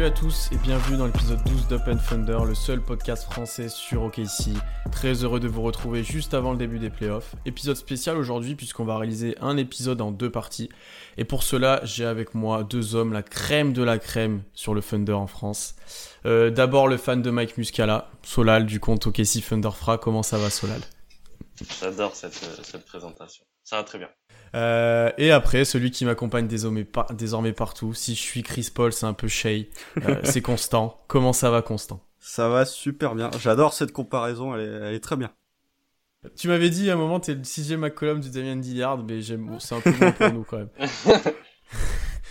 Salut à tous et bienvenue dans l'épisode 12 d'Up Thunder, le seul podcast français sur OKC. Très heureux de vous retrouver juste avant le début des playoffs. Épisode spécial aujourd'hui puisqu'on va réaliser un épisode en deux parties. Et pour cela, j'ai avec moi deux hommes, la crème de la crème sur le Thunder en France. Euh, d'abord le fan de Mike Muscala, Solal du compte OKC Thunderfra. Comment ça va Solal? J'adore cette, cette présentation. Ça va très bien. Euh, et après, celui qui m'accompagne désormais, désormais, partout. Si je suis Chris Paul, c'est un peu Shay. Euh, c'est Constant. Comment ça va, Constant? Ça va super bien. J'adore cette comparaison. Elle est, très bien. Tu m'avais dit à un moment, t'es le sixième McCollum du Damien Dillard, mais j'aime, c'est un peu moins pour nous quand même.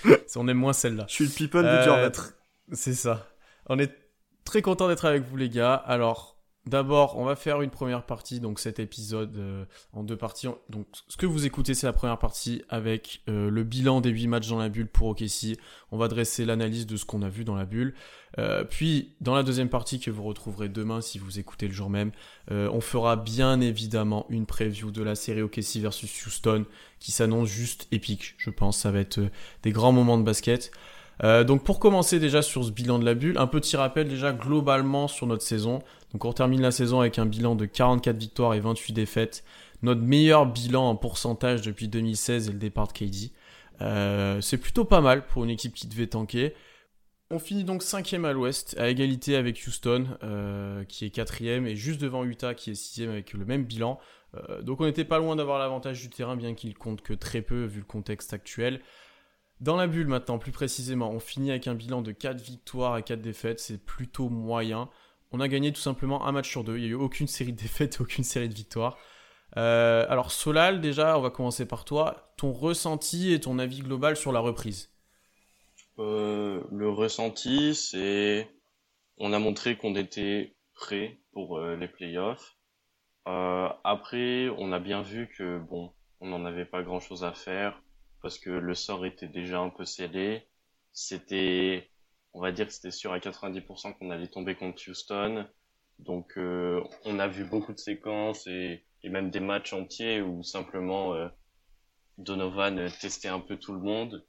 On aime moins celle-là. Je suis le people du euh, C'est ça. On est très content d'être avec vous les gars. Alors, D'abord, on va faire une première partie, donc cet épisode euh, en deux parties. Donc, ce que vous écoutez, c'est la première partie avec euh, le bilan des huit matchs dans la bulle pour OKC. On va dresser l'analyse de ce qu'on a vu dans la bulle. Euh, puis, dans la deuxième partie que vous retrouverez demain si vous écoutez le jour même, on fera bien évidemment une preview de la série OKC versus Houston qui s'annonce juste épique. Je pense ça va être des grands moments de basket. donc pour commencer déjà sur ce bilan de la bulle, un petit rappel déjà globalement sur notre saison. Donc on termine la saison avec un bilan de 44 victoires et 28 défaites. Notre meilleur bilan en pourcentage depuis 2016 et le départ de KD. Euh, c'est plutôt pas mal pour une équipe qui devait tanker. On finit donc cinquième à l'ouest, à égalité avec Houston, euh, qui est quatrième, et juste devant Utah, qui est sixième avec le même bilan. Euh, donc on n'était pas loin d'avoir l'avantage du terrain, bien qu'il compte que très peu vu le contexte actuel. Dans la bulle maintenant, plus précisément, on finit avec un bilan de 4 victoires et 4 défaites, c'est plutôt moyen on a gagné tout simplement un match sur deux. Il n'y a eu aucune série de défaites, aucune série de victoires. Euh, alors Solal, déjà, on va commencer par toi. Ton ressenti et ton avis global sur la reprise euh, Le ressenti, c'est... On a montré qu'on était prêt pour euh, les playoffs. après, on a bien vu que, bon, on n'en avait pas grand-chose à faire parce que le sort était déjà un peu scellé. C'était on va dire que c'était sûr à 90% qu'on allait tomber contre Houston. Donc euh, on a vu beaucoup de séquences et, même des matchs entiers où simplement euh, Donovan testait un peu tout le monde.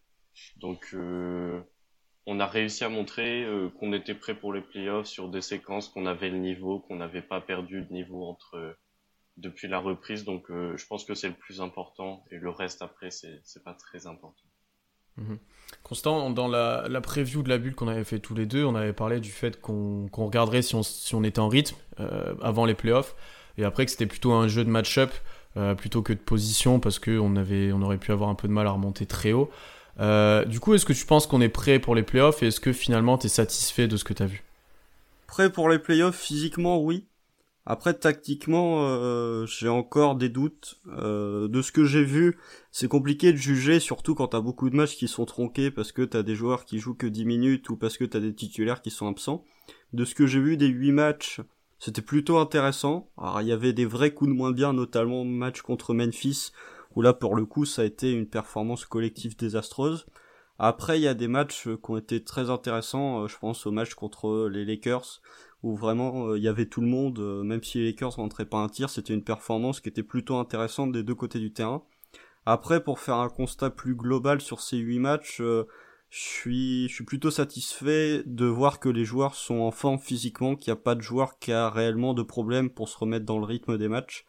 Donc euh, on a réussi à montrer qu'on était prêt pour les playoffs sur des séquences, qu'on avait le niveau, qu'on n'avait pas perdu de niveau entre depuis la reprise. Donc je pense que c'est le plus important et le reste après c'est pas très important. Mhm. Constant, dans la, preview de la bulle qu'on avait fait tous les deux, on avait parlé du fait qu'on regarderait si on, était en rythme euh, avant les playoffs, et après que c'était plutôt un jeu de match-up euh, plutôt que de position, parce qu'on on aurait pu avoir un peu de mal à remonter très haut. Euh, du coup, est-ce que tu penses qu'on est prêt pour les playoffs, et est-ce que finalement tu es satisfait de ce que tu as vu? Prêt pour les playoffs, physiquement, oui. Après, tactiquement, euh, j'ai encore des doutes. Euh, de ce que j'ai vu, c'est compliqué de juger, surtout quand t'as beaucoup de matchs qui sont tronqués parce que t'as des joueurs qui jouent que 10 minutes ou parce que t'as des titulaires qui sont absents. De ce que j'ai vu des 8 matchs, c'était plutôt intéressant. Alors, il y avait des vrais coups de moins bien, notamment match contre Memphis, où là, pour le coup, ça a été une performance collective désastreuse. Après, il y a des matchs qui ont été très intéressants. Euh, je pense au match contre les Lakers, où vraiment euh, il y avait tout le monde, euh, même si les Lakers rentraient pas un tir, c'était une performance qui était plutôt intéressante des deux côtés du terrain. Après, pour faire un constat plus global sur ces huit matchs, euh, je suis, plutôt satisfait de voir que les joueurs sont en forme physiquement, qu'il n'y a pas de joueur qui a réellement de problème pour se remettre dans le rythme des matchs.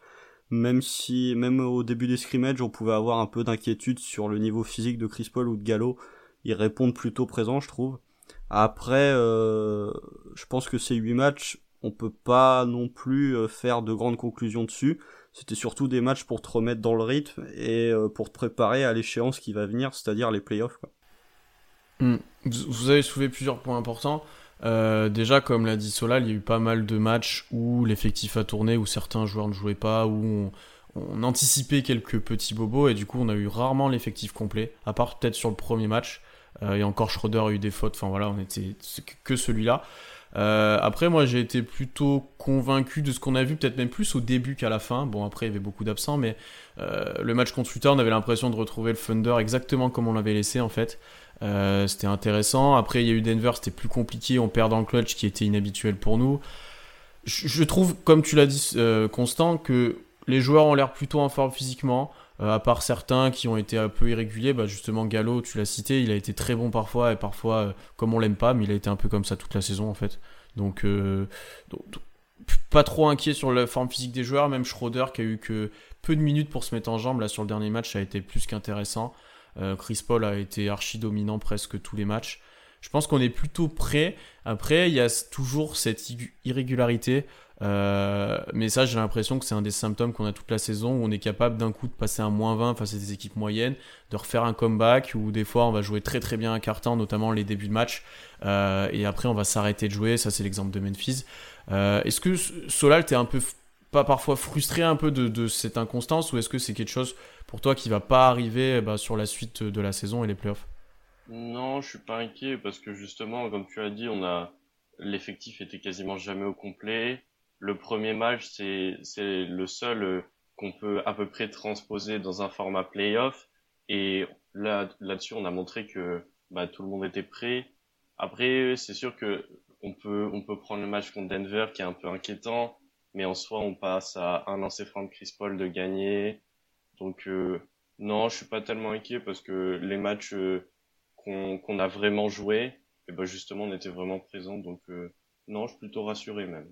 Même si, même au début des scrimmages, on pouvait avoir un peu d'inquiétude sur le niveau physique de Chris Paul ou de Gallo. Ils répondent plutôt présents, je trouve. Après, euh, je pense que ces huit matchs, on peut pas non plus euh, faire de grandes conclusions dessus. C'était surtout des matchs pour te remettre dans le rythme et euh, pour te préparer à l'échéance qui va venir, c'est-à-dire les playoffs. Hmm. Vous avez soulevé plusieurs points importants. déjà, comme l'a dit Solal, il y a eu pas mal de matchs où l'effectif a tourné, où certains joueurs ne jouaient pas, où on, anticipait quelques petits bobos, et du coup, on a eu rarement l'effectif complet, à part peut-être sur le premier match. Euh, et encore Schroeder a eu des fautes. Enfin voilà, on était que celui-là. Euh, après, moi, j'ai été plutôt convaincu de ce qu'on a vu, peut-être même plus au début qu'à la fin. Bon, après, il y avait beaucoup d'absents, mais euh, le match contre Utah, on avait l'impression de retrouver le Thunder exactement comme on l'avait laissé, en fait. c'était intéressant. Après, il y a eu Denver, c'était plus compliqué. On perd dans le clutch, qui était inhabituel pour nous. Je, je trouve, comme tu l'as dit, Constant, que les joueurs ont l'air plutôt en forme physiquement. À part certains qui ont été un peu irréguliers, bah justement Gallo, tu l'as cité, il a été très bon parfois et parfois comme on l'aime pas, mais il a été un peu comme ça toute la saison en fait. Donc, donc pas trop inquiet sur la forme physique des joueurs, même Schroeder qui a eu que peu de minutes pour se mettre en jambe là sur le dernier match, ça a été plus qu'intéressant. Euh, Chris Paul a été archi dominant presque tous les matchs. Je pense qu'on est plutôt prêt. Après, il y a toujours cette irrégularité. Euh, mais ça, j'ai l'impression que c'est un des symptômes qu'on a toute la saison où on est capable d'un coup de passer un moins 20 face à des équipes moyennes, de refaire un comeback, ou des fois on va jouer très très bien un carton, notamment les débuts de match, euh, et après on va s'arrêter de jouer. Ça, c'est l'exemple de Memphis. Est-ce que Solal, t'es un peu pas parfois frustré un peu de, cette inconstance ou est-ce que c'est quelque chose pour toi qui va pas arriver bah, sur la suite de la saison et les playoffs? Non, je suis pas inquiet parce que justement, comme tu as dit, on a l'effectif était quasiment jamais au complet. Le premier match, c'est c'est le seul euh, qu'on peut à peu près transposer dans un format playoff et là là-dessus, on a montré que bah, tout le monde était prêt. Après, c'est sûr que on peut on peut prendre le match contre Denver qui est un peu inquiétant mais en soi, on passe à un lancer franc de Chris Paul de gagner. Donc, euh, non, je suis pas tellement inquiet parce que les matchs euh, qu'on a vraiment joués, et ben justement, on était vraiment présents. Donc, euh, non, je suis plutôt rassuré même.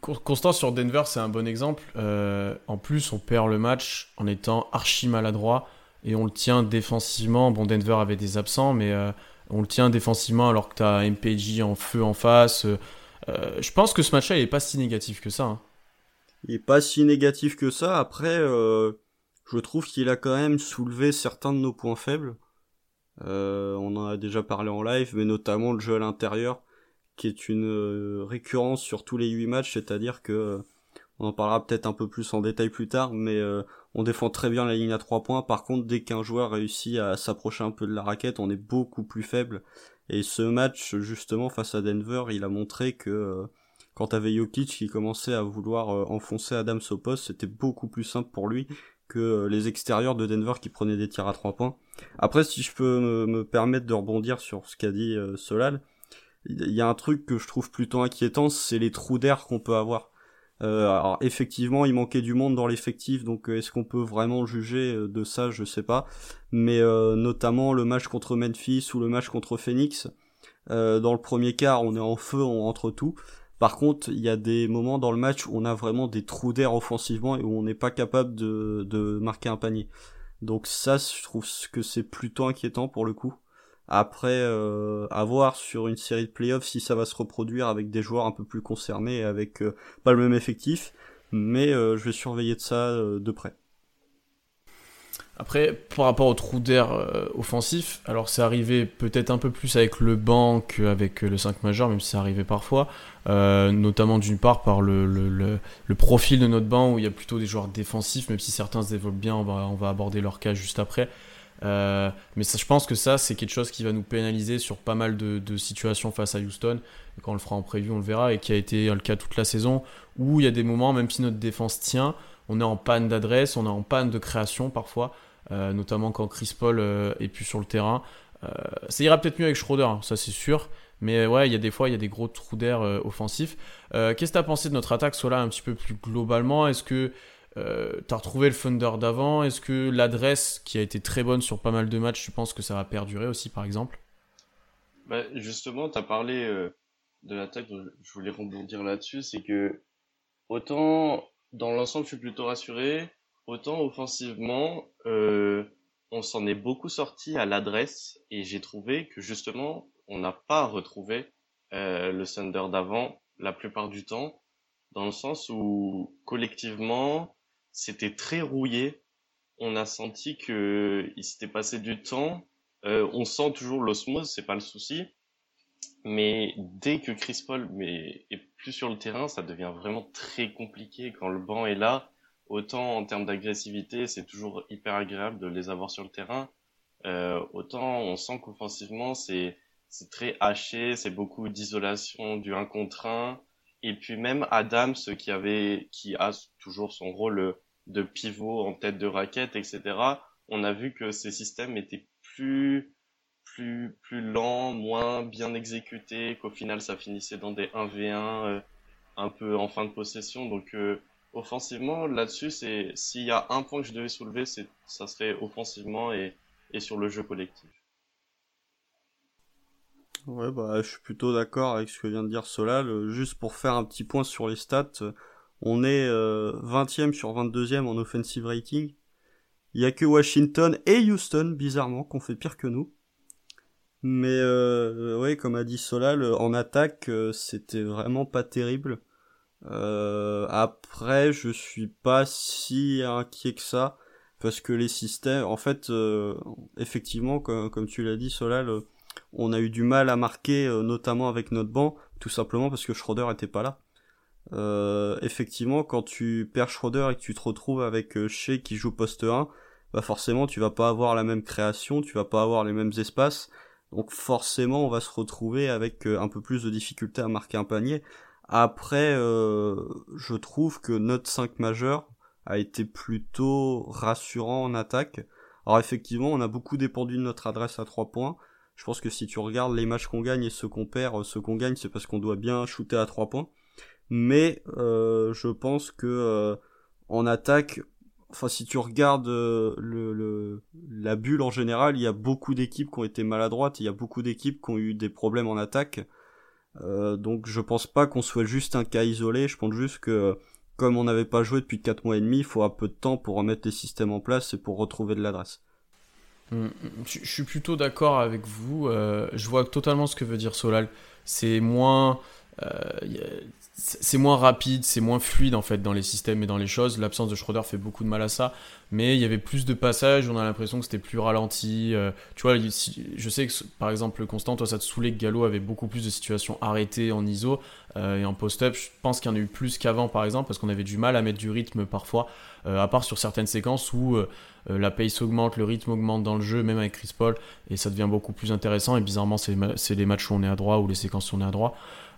Constant sur Denver, c'est un bon exemple. en plus, on perd le match en étant archi maladroit et on le tient défensivement. Bon, Denver avait des absents, mais on le tient défensivement alors que tu as MPJ en feu en face. Euh, je pense que ce match-là, il est pas si négatif que ça. Hein. Il est pas si négatif que ça. Après, euh, je trouve qu'il a quand même soulevé certains de nos points faibles. Euh, on en a déjà parlé en live, mais notamment le jeu à l'intérieur, qui est une récurrence sur tous les 8 matchs, c'est-à-dire que on en parlera peut-être un peu plus en détail plus tard, mais on défend très bien la ligne à 3 points. Par contre, dès qu'un joueur réussit à s'approcher un peu de la raquette, on est beaucoup plus faible et ce match, justement, face à Denver, il a montré que euh, quand t'avais Jokic qui commençait à vouloir euh, enfoncer Adams au poste, c'était beaucoup plus simple pour lui que euh, les extérieurs de Denver qui prenaient des tirs à trois points. Après, si je peux me, permettre de rebondir sur ce qu'a dit Solal, il y a un truc que je trouve plutôt inquiétant, c'est les trous d'air qu'on peut avoir. Euh, alors effectivement, il manquait du monde dans l'effectif, donc euh, est-ce qu'on peut vraiment juger euh, de ça? Je sais pas. Mais notamment le match contre Memphis ou le match contre Phoenix, dans le premier quart, on est en feu entre tout. Par contre, il y a des moments dans le match où on a vraiment des trous d'air offensivement et où on n'est pas capable de, de marquer un panier. Donc ça, je trouve que c'est plutôt inquiétant pour le coup. Après, euh, à voir sur une série de playoffs si ça va se reproduire avec des joueurs un peu plus concernés, avec euh, pas le même effectif, mais euh, je vais surveiller de ça euh, de près. Après, par rapport au trou d'air offensif, alors c'est arrivé peut-être un peu plus avec le banc qu'avec le 5 majeur, même si ça arrivait parfois, notamment d'une part par le, le, profil de notre banc où il y a plutôt des joueurs défensifs, même si certains se développent bien, on va, on va aborder leur cas juste après. Euh, mais je pense que ça, c'est quelque chose qui va nous pénaliser sur pas mal de, situations face à Houston. Quand on le fera en prévu, on le verra. Et qui a été le cas toute la saison, où il y a des moments, même si notre défense tient, on est en panne d'adresse, on est en panne de création parfois, euh, notamment quand Chris Paul euh, est plus sur le terrain. ça ira peut-être mieux avec Schroeder, hein, ça c'est sûr. Mais ouais, il y a des fois, il y a des gros trous d'air offensifs. Qu'est-ce que tu as pensé de notre attaque, soit là un petit peu plus globalement? Est-ce que euh, t'as retrouvé le Thunder d'avant? Est-ce que l'adresse qui a été très bonne sur pas mal de matchs, tu penses que ça va perdurer aussi par exemple? Bah, Justement, t'as parlé euh, de l'attaque, je voulais rebondir là-dessus, c'est que autant dans l'ensemble je suis plutôt rassuré, autant offensivement euh, on s'en est beaucoup sorti à l'adresse et j'ai trouvé que justement on n'a pas retrouvé euh, le Thunder d'avant la plupart du temps dans le sens où collectivement c'était très rouillé. On a senti que il s'était passé du temps. Euh, on sent toujours l'osmose, c'est pas le souci. Mais dès que Chris Paul est plus sur le terrain, ça devient vraiment très compliqué quand le banc est là. Autant en termes d'agressivité, c'est toujours hyper agréable de les avoir sur le terrain. Euh, autant on sent qu'offensivement, c'est très haché, c'est beaucoup d'isolation du 1 contre 1. Et puis même Adams qui avait, qui a toujours son rôle de pivot en tête de raquette, etc. On a vu que ces systèmes étaient plus plus plus lents, moins bien exécutés, qu'au final ça finissait dans des 1v1 euh, un peu en fin de possession. Donc euh, offensivement, là-dessus, c'est s'il y a un point que je devais soulever, c'est ça serait offensivement et, et sur le jeu collectif. Ouais, bah, je suis plutôt d'accord avec ce que vient de dire Solal. Juste pour faire un petit point sur les stats, on est 20e sur 22e en offensive rating. Il y a que Washington et Houston, bizarrement, qu'on fait pire que nous. Mais euh, ouais, comme a dit Solal, en attaque, euh, c'était vraiment pas terrible. Euh, après, je suis pas si inquiet que ça parce que les systèmes, en fait, euh, effectivement, comme, tu l'as dit, Solal, on a eu du mal à marquer, notamment avec notre banc, tout simplement parce que Schroeder était pas là. Euh, effectivement, quand tu perds Schroeder et que tu te retrouves avec Shea qui joue poste 1, bah forcément tu vas pas avoir la même création, tu vas pas avoir les mêmes espaces, donc forcément on va se retrouver avec un peu plus de difficulté à marquer un panier. Après, euh, je trouve que notre 5 majeur a été plutôt rassurant en attaque. Alors effectivement, on a beaucoup dépendu de notre adresse à 3 points. Je pense que si tu regardes les matchs qu'on gagne et ceux qu'on perd, ceux qu'on gagne, c'est parce qu'on doit bien shooter à 3 points. Mais euh, je pense que euh, en attaque, enfin si tu regardes le, le, la bulle en général, il y a beaucoup d'équipes qui ont été maladroites, il y a beaucoup d'équipes qui ont eu des problèmes en attaque. Euh, donc je pense pas qu'on soit juste un cas isolé, je pense juste que comme on n'avait pas joué depuis 4 mois et demi, il faut un peu de temps pour remettre les systèmes en place et pour retrouver de l'adresse. Hum, hum, je suis plutôt d'accord avec vous, euh, je vois totalement ce que veut dire Solal. C'est moins... Euh, c'est moins rapide, c'est moins fluide en fait dans les systèmes et dans les choses. L'absence de Schroeder fait beaucoup de mal à ça, mais il y avait plus de passages, on a l'impression que c'était plus ralenti. Euh, tu vois, je sais que par exemple, Constant, toi ça te saoulait que Gallo avait beaucoup plus de situations arrêtées en ISO euh, et en post-up. Je pense qu'il y en a eu plus qu'avant par exemple, parce qu'on avait du mal à mettre du rythme parfois, euh, à part sur certaines séquences où la pace augmente, le rythme augmente dans le jeu, même avec Chris Paul, et ça devient beaucoup plus intéressant. Et bizarrement, c'est les matchs où on est à droit ou les séquences où on est à droit.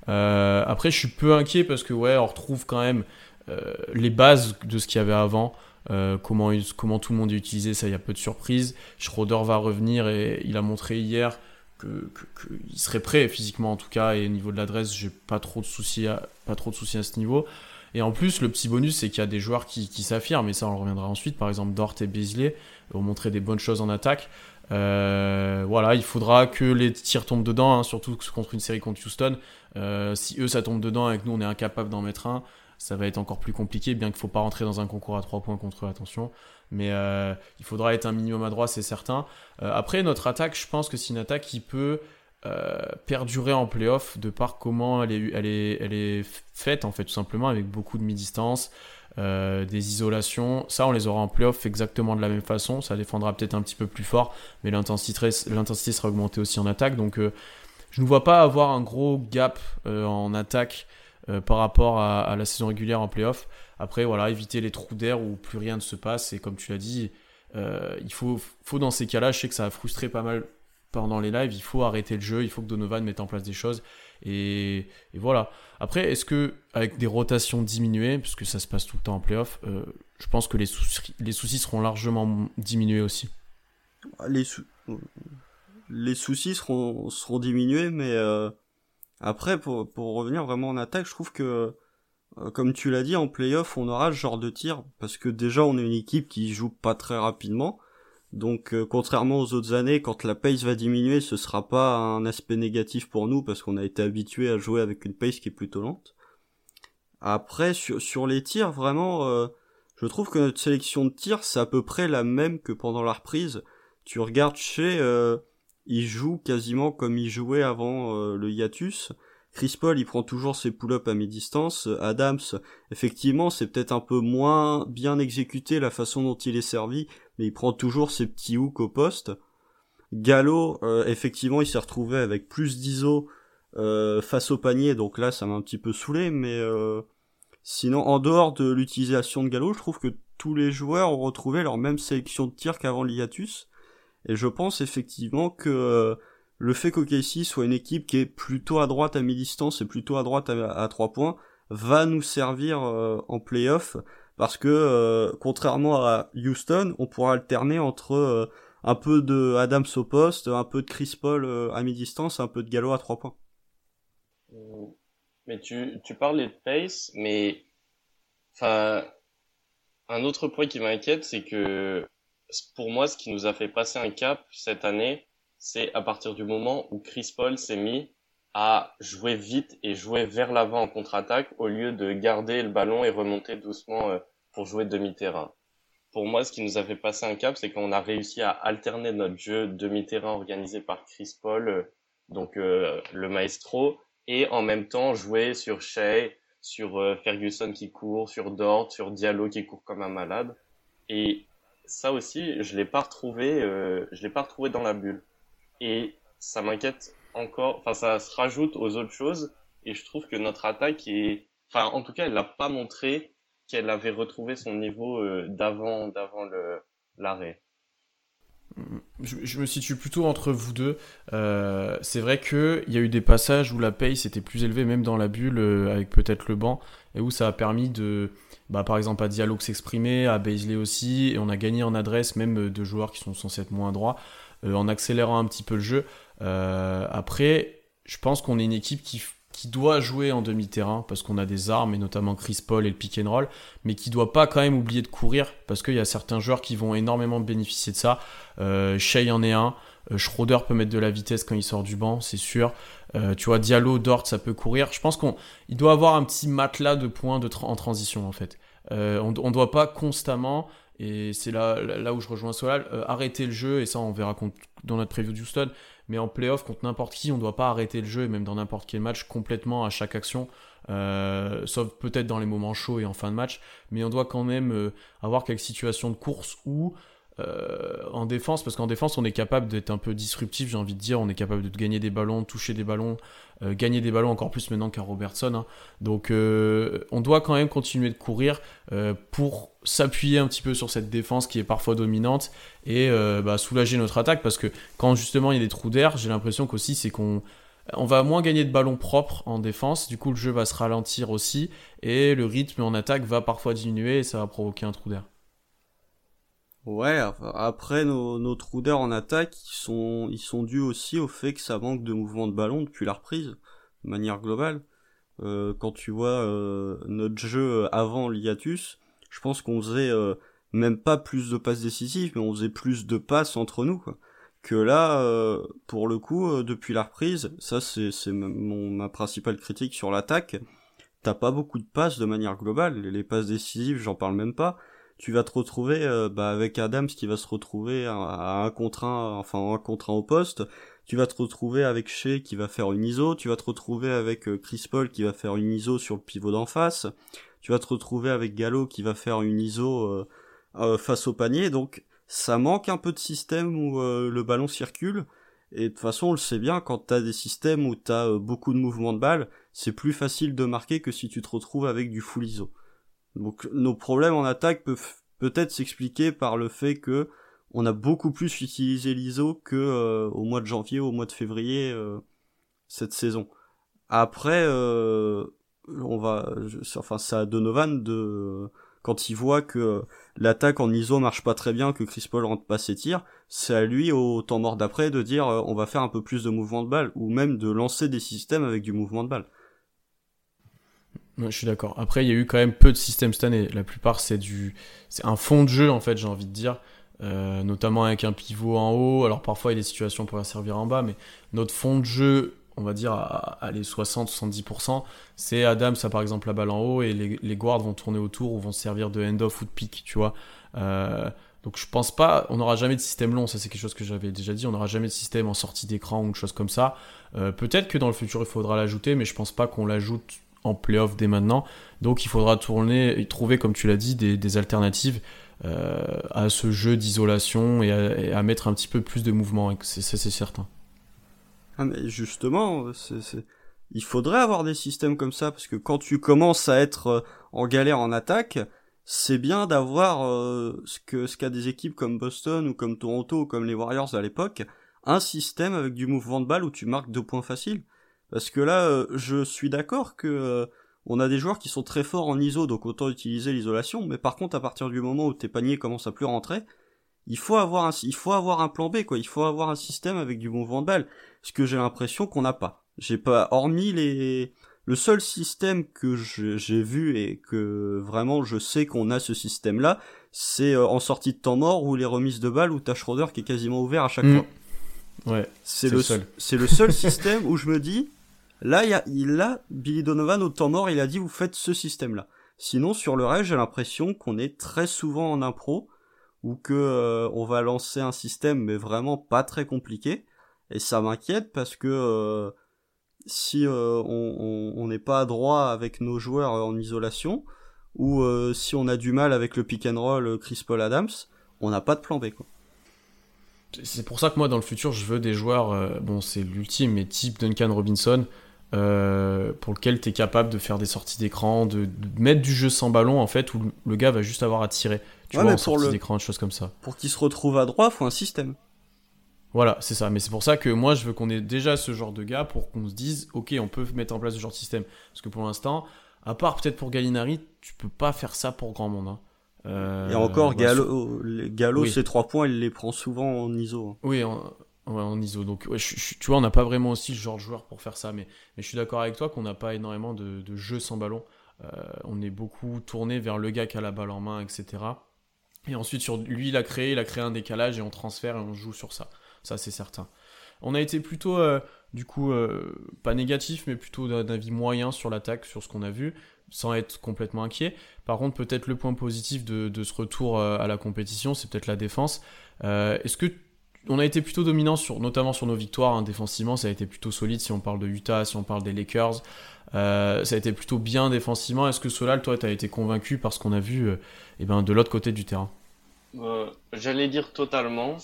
Euh, après, je suis peu inquiet parce que ouais, on retrouve quand même euh, les bases de ce qu'il y avait avant. Euh, comment, comment tout le monde est utilisé, ça, il y a peu de surprises. Schroeder va revenir et il a montré hier qu'il serait prêt physiquement en tout cas et au niveau de l'adresse, j'ai pas trop de soucis à, pas trop de soucis à ce niveau. Et en plus, le petit bonus, c'est qu'il y a des joueurs qui, s'affirment, et ça, on reviendra ensuite. Par exemple, Dort et Beasley ont montré des bonnes choses en attaque. Euh, voilà, il faudra que les tirs tombent dedans, hein, surtout contre une série contre Houston. Euh, si eux ça tombe dedans et que nous on est incapable d'en mettre un, ça va être encore plus compliqué, bien qu'il ne faut pas rentrer dans un concours à 3 points contre eux, attention. Mais euh, il faudra être un minimum à c'est certain. après, notre attaque, je pense que c'est une attaque qui peut perdurer en playoff de par comment elle est, elle, est, elle est faite, en fait, tout simplement, avec beaucoup de mi-distance. Euh, des isolations. Ça, on les aura en playoff exactement de la même façon. Ça défendra peut-être un petit peu plus fort, mais l'intensité sera augmentée aussi en attaque. Donc, euh, je ne vois pas avoir un gros gap euh, en attaque par rapport à, la saison régulière en playoff. Après, voilà, éviter les trous d'air où plus rien ne se passe. Et comme tu l'as dit, il faut, faut dans ces cas-là, je sais que ça a frustré pas mal pendant les lives, il faut arrêter le jeu, il faut que Donovan mette en place des choses. Et, voilà. Après, est-ce que avec des rotations diminuées, puisque ça se passe tout le temps en playoff, euh, je pense que les soucis, les soucis seront largement diminués aussi. Les, les soucis seront, seront diminués, mais euh, après, pour, pour revenir vraiment en attaque, je trouve que, euh, comme tu l'as dit, en playoff, on aura ce genre de tir, parce que déjà, on est une équipe qui joue pas très rapidement. Donc euh, contrairement aux autres années, quand la pace va diminuer, ce sera pas un aspect négatif pour nous parce qu'on a été habitué à jouer avec une pace qui est plutôt lente. Après sur, sur les tirs, vraiment, euh, je trouve que notre sélection de tirs c'est à peu près la même que pendant la reprise. Tu regardes chez, euh, il joue quasiment comme il jouait avant euh, le hiatus. Chris Paul, il prend toujours ses pull-ups à mi-distance. Adams, effectivement, c'est peut-être un peu moins bien exécuté la façon dont il est servi, mais il prend toujours ses petits hooks au poste. Gallo, euh, effectivement, il s'est retrouvé avec plus d'ISO euh, face au panier, donc là, ça m'a un petit peu saoulé, mais euh, sinon, en dehors de l'utilisation de Gallo, je trouve que tous les joueurs ont retrouvé leur même sélection de tir qu'avant l'Iatus, et je pense effectivement que le fait qu'OKC soit une équipe qui est plutôt à droite à mi-distance et plutôt à droite à, trois points va nous servir en playoff parce que euh, contrairement à Houston, on pourra alterner entre euh, un peu de Adams au poste, un peu de Chris Paul euh, à mi-distance, un peu de Gallo à trois points. Mais tu, tu parlais de pace, mais enfin, un autre point qui m'inquiète, c'est que pour moi, ce qui nous a fait passer un cap cette année, c'est à partir du moment où Chris Paul s'est mis à jouer vite et jouer vers l'avant en contre-attaque au lieu de garder le ballon et remonter doucement euh, pour jouer demi-terrain. Pour moi, ce qui nous a fait passer un cap, c'est qu'on a réussi à alterner notre jeu demi-terrain organisé par Chris Paul, euh, donc euh, le maestro, et en même temps jouer sur Shea, sur Ferguson qui court, sur Dort, sur Diallo qui court comme un malade. Et ça aussi, je l'ai pas retrouvé, je l'ai pas retrouvé dans la bulle. Et ça m'inquiète encore, enfin ça se rajoute aux autres choses et je trouve que notre attaque est, enfin en tout cas elle n'a pas montré qu'elle avait retrouvé son niveau euh, d'avant d'avant l'arrêt. Je, me situe plutôt entre vous deux. Euh, c'est vrai qu'il y a eu des passages où la pace était plus élevée, même dans la bulle, euh, avec peut-être le banc, et où ça a permis de, bah, par exemple, à Diallo s'exprimer, à Baisley aussi, et on a gagné en adresse, même de joueurs qui sont censés être moins droits, en accélérant un petit peu le jeu. Euh, après, je pense qu'on est une équipe qui, qui doit jouer en demi-terrain parce qu'on a des armes, et notamment Chris Paul et le pick and roll, mais qui doit pas quand même oublier de courir parce qu'il y a certains joueurs qui vont énormément bénéficier de ça. Euh, Shea en est un. Euh, Schroeder peut mettre de la vitesse quand il sort du banc, c'est sûr. Euh, tu vois, Diallo, Dort, ça peut courir. Je pense qu'on, il doit avoir un petit matelas de points de en transition en fait. Euh, on, ne doit pas constamment, et c'est là, là où je rejoins Solal, arrêter le jeu, et ça on verra dans notre preview de Houston, mais en playoff contre n'importe qui, on ne doit pas arrêter le jeu, et même dans n'importe quel match, complètement à chaque action, euh, sauf peut-être dans les moments chauds et en fin de match, mais on doit quand même euh, avoir quelques situations de course où euh, en défense, parce qu'en défense, on est capable d'être un peu disruptif, j'ai envie de dire, on est capable de gagner des ballons, toucher des ballons, euh, gagner des ballons encore plus maintenant qu'un Robertson. Hein. Donc, euh, on doit quand même continuer de courir pour s'appuyer un petit peu sur cette défense qui est parfois dominante et bah, soulager notre attaque, parce que quand justement il y a des trous d'air, j'ai l'impression qu'aussi c'est qu'on on va moins gagner de ballons propres en défense, du coup le jeu va se ralentir aussi, et le rythme en attaque va parfois diminuer et ça va provoquer un trou d'air. Ouais, après nos, nos trous d'air en attaque, ils sont, ils sont dus aussi au fait que ça manque de mouvement de ballon depuis la reprise, de manière globale. Euh, quand tu vois euh, notre jeu avant l'hiatus, je pense qu'on faisait euh, même pas plus de passes décisives, mais on faisait plus de passes entre nous. Quoi. Que là, euh, pour le coup, depuis la reprise, ça c'est, ma principale critique sur l'attaque, t'as pas beaucoup de passes de manière globale. Les passes décisives, j'en parle même pas tu vas te retrouver euh, bah, avec Adams qui va se retrouver à, un contre un, enfin un contre un au poste. Tu vas te retrouver avec Shea qui va faire une ISO. Tu vas te retrouver avec euh, Chris Paul qui va faire une ISO sur le pivot d'en face. Tu vas te retrouver avec Gallo qui va faire une ISO euh, face au panier. Donc ça manque un peu de système où le ballon circule. Et de toute façon, on le sait bien, quand t'as des systèmes où t'as beaucoup de mouvements de balle, c'est plus facile de marquer que si tu te retrouves avec du full ISO. Donc nos problèmes en attaque peuvent peut-être s'expliquer par le fait que on a beaucoup plus utilisé l'ISO que euh, au mois de janvier, au mois de février euh, cette saison. Après, euh, on va, enfin, c'est à Donovan de quand il voit que l'attaque en ISO marche pas très bien, que Chris Paul rentre pas ses tirs, c'est à lui au temps mort d'après de dire on va faire un peu plus de mouvement de balle ou même de lancer des systèmes avec du mouvement de balle je suis d'accord. Après, il y a eu quand même peu de systèmes cette année. La plupart, c'est du, c'est un fond de jeu en fait, j'ai envie de dire, euh, notamment avec un pivot en haut. Alors parfois, il y a des situations pour servir en bas, mais notre fond de jeu, on va dire à, les 60-70%, c'est Adam, ça par exemple la balle en haut et les, les guards vont tourner autour ou vont se servir de end-off ou de pick, tu vois. Euh, donc je pense pas, on n'aura jamais de système long, ça c'est quelque chose que j'avais déjà dit, on n'aura jamais de système en sortie d'écran ou une chose comme ça. Euh, peut-être que dans le futur il faudra l'ajouter, mais je pense pas qu'on l'ajoute en playoff dès maintenant. Donc il faudra tourner et trouver, comme tu l'as dit, des, alternatives euh, à ce jeu d'isolation et, à mettre un petit peu plus de mouvement. C'est certain. Ah mais justement, il faudrait avoir des systèmes comme ça parce que quand tu commences à être euh, en galère en attaque, c'est bien d'avoir euh, ce que ce qu'a des équipes comme Boston ou comme Toronto ou comme les Warriors à l'époque, un système avec du mouvement de balle où tu marques deux points faciles. Parce que là, euh, je suis d'accord que euh, on a des joueurs qui sont très forts en ISO, donc autant utiliser l'isolation. Mais par contre, à partir du moment où tes paniers commencent à plus rentrer, il faut avoir un, il faut avoir un plan B, quoi. Il faut avoir un système avec du mouvement de balle. Ce que j'ai l'impression qu'on n'a pas. J'ai pas, hormis les, le seul système que j'ai vu et que vraiment je sais qu'on a ce système-là, c'est euh, en sortie de temps mort ou les remises de balles où t'as Schroeder qui est quasiment ouvert à chaque mm. fois. Ouais. C'est le, seul. C'est le seul système où je me dis, là, il, a, il a, Billy Donovan au temps mort, il a dit vous faites ce système-là. Sinon, sur le reste, j'ai l'impression qu'on est très souvent en impro ou que euh, on va lancer un système mais vraiment pas très compliqué et ça m'inquiète parce que euh, si euh, on n'est pas adroit avec nos joueurs en isolation, ou si on a du mal avec le pick and roll Chris Paul Adams, on n'a pas de plan B. C'est pour ça que moi, dans le futur, je veux des joueurs, bon, c'est l'ultime, mais type Duncan Robinson, pour lequel tu es capable de faire des sorties d'écran, de, mettre du jeu sans ballon, en fait, où le gars va juste avoir à tirer. Tu vois, en sortie d'écran, des choses comme ça. Pour qu'il se retrouve à droit, faut un système. Voilà, c'est ça. Mais c'est pour ça que moi, je veux qu'on ait déjà ce genre de gars pour qu'on se dise, ok, on peut mettre en place ce genre de système. Parce que pour l'instant, à part peut-être pour Gallinari, tu peux pas faire ça pour grand monde. Hein. Euh, et encore, bah, Gallo, Gallo ses trois points, il les prend souvent en ISO. Hein. Oui, en, en ISO. Donc, tu vois, on n'a pas vraiment aussi le genre de joueur pour faire ça. Mais, je suis d'accord avec toi qu'on n'a pas énormément de, de, jeux sans ballon. Euh, on est beaucoup tourné vers le gars qui a la balle en main, etc. Et ensuite, sur lui, il a créé, il a créé un décalage et on transfère et on joue sur ça ça c'est certain. On a été plutôt, euh, du coup, euh, pas négatif, mais plutôt d'un avis moyen sur l'attaque, sur ce qu'on a vu, sans être complètement inquiet. Par contre, peut-être le point positif de, ce retour à la compétition, c'est peut-être la défense. Est-ce que on a été plutôt dominant, sur, notamment sur nos victoires hein, défensivement, ça a été plutôt solide si on parle de Utah, si on parle des Lakers. ça a été plutôt bien défensivement. Est-ce que Solal, toi, tu as été convaincu par ce qu'on a vu eh ben, de l'autre côté du terrain? J'allais dire totalement.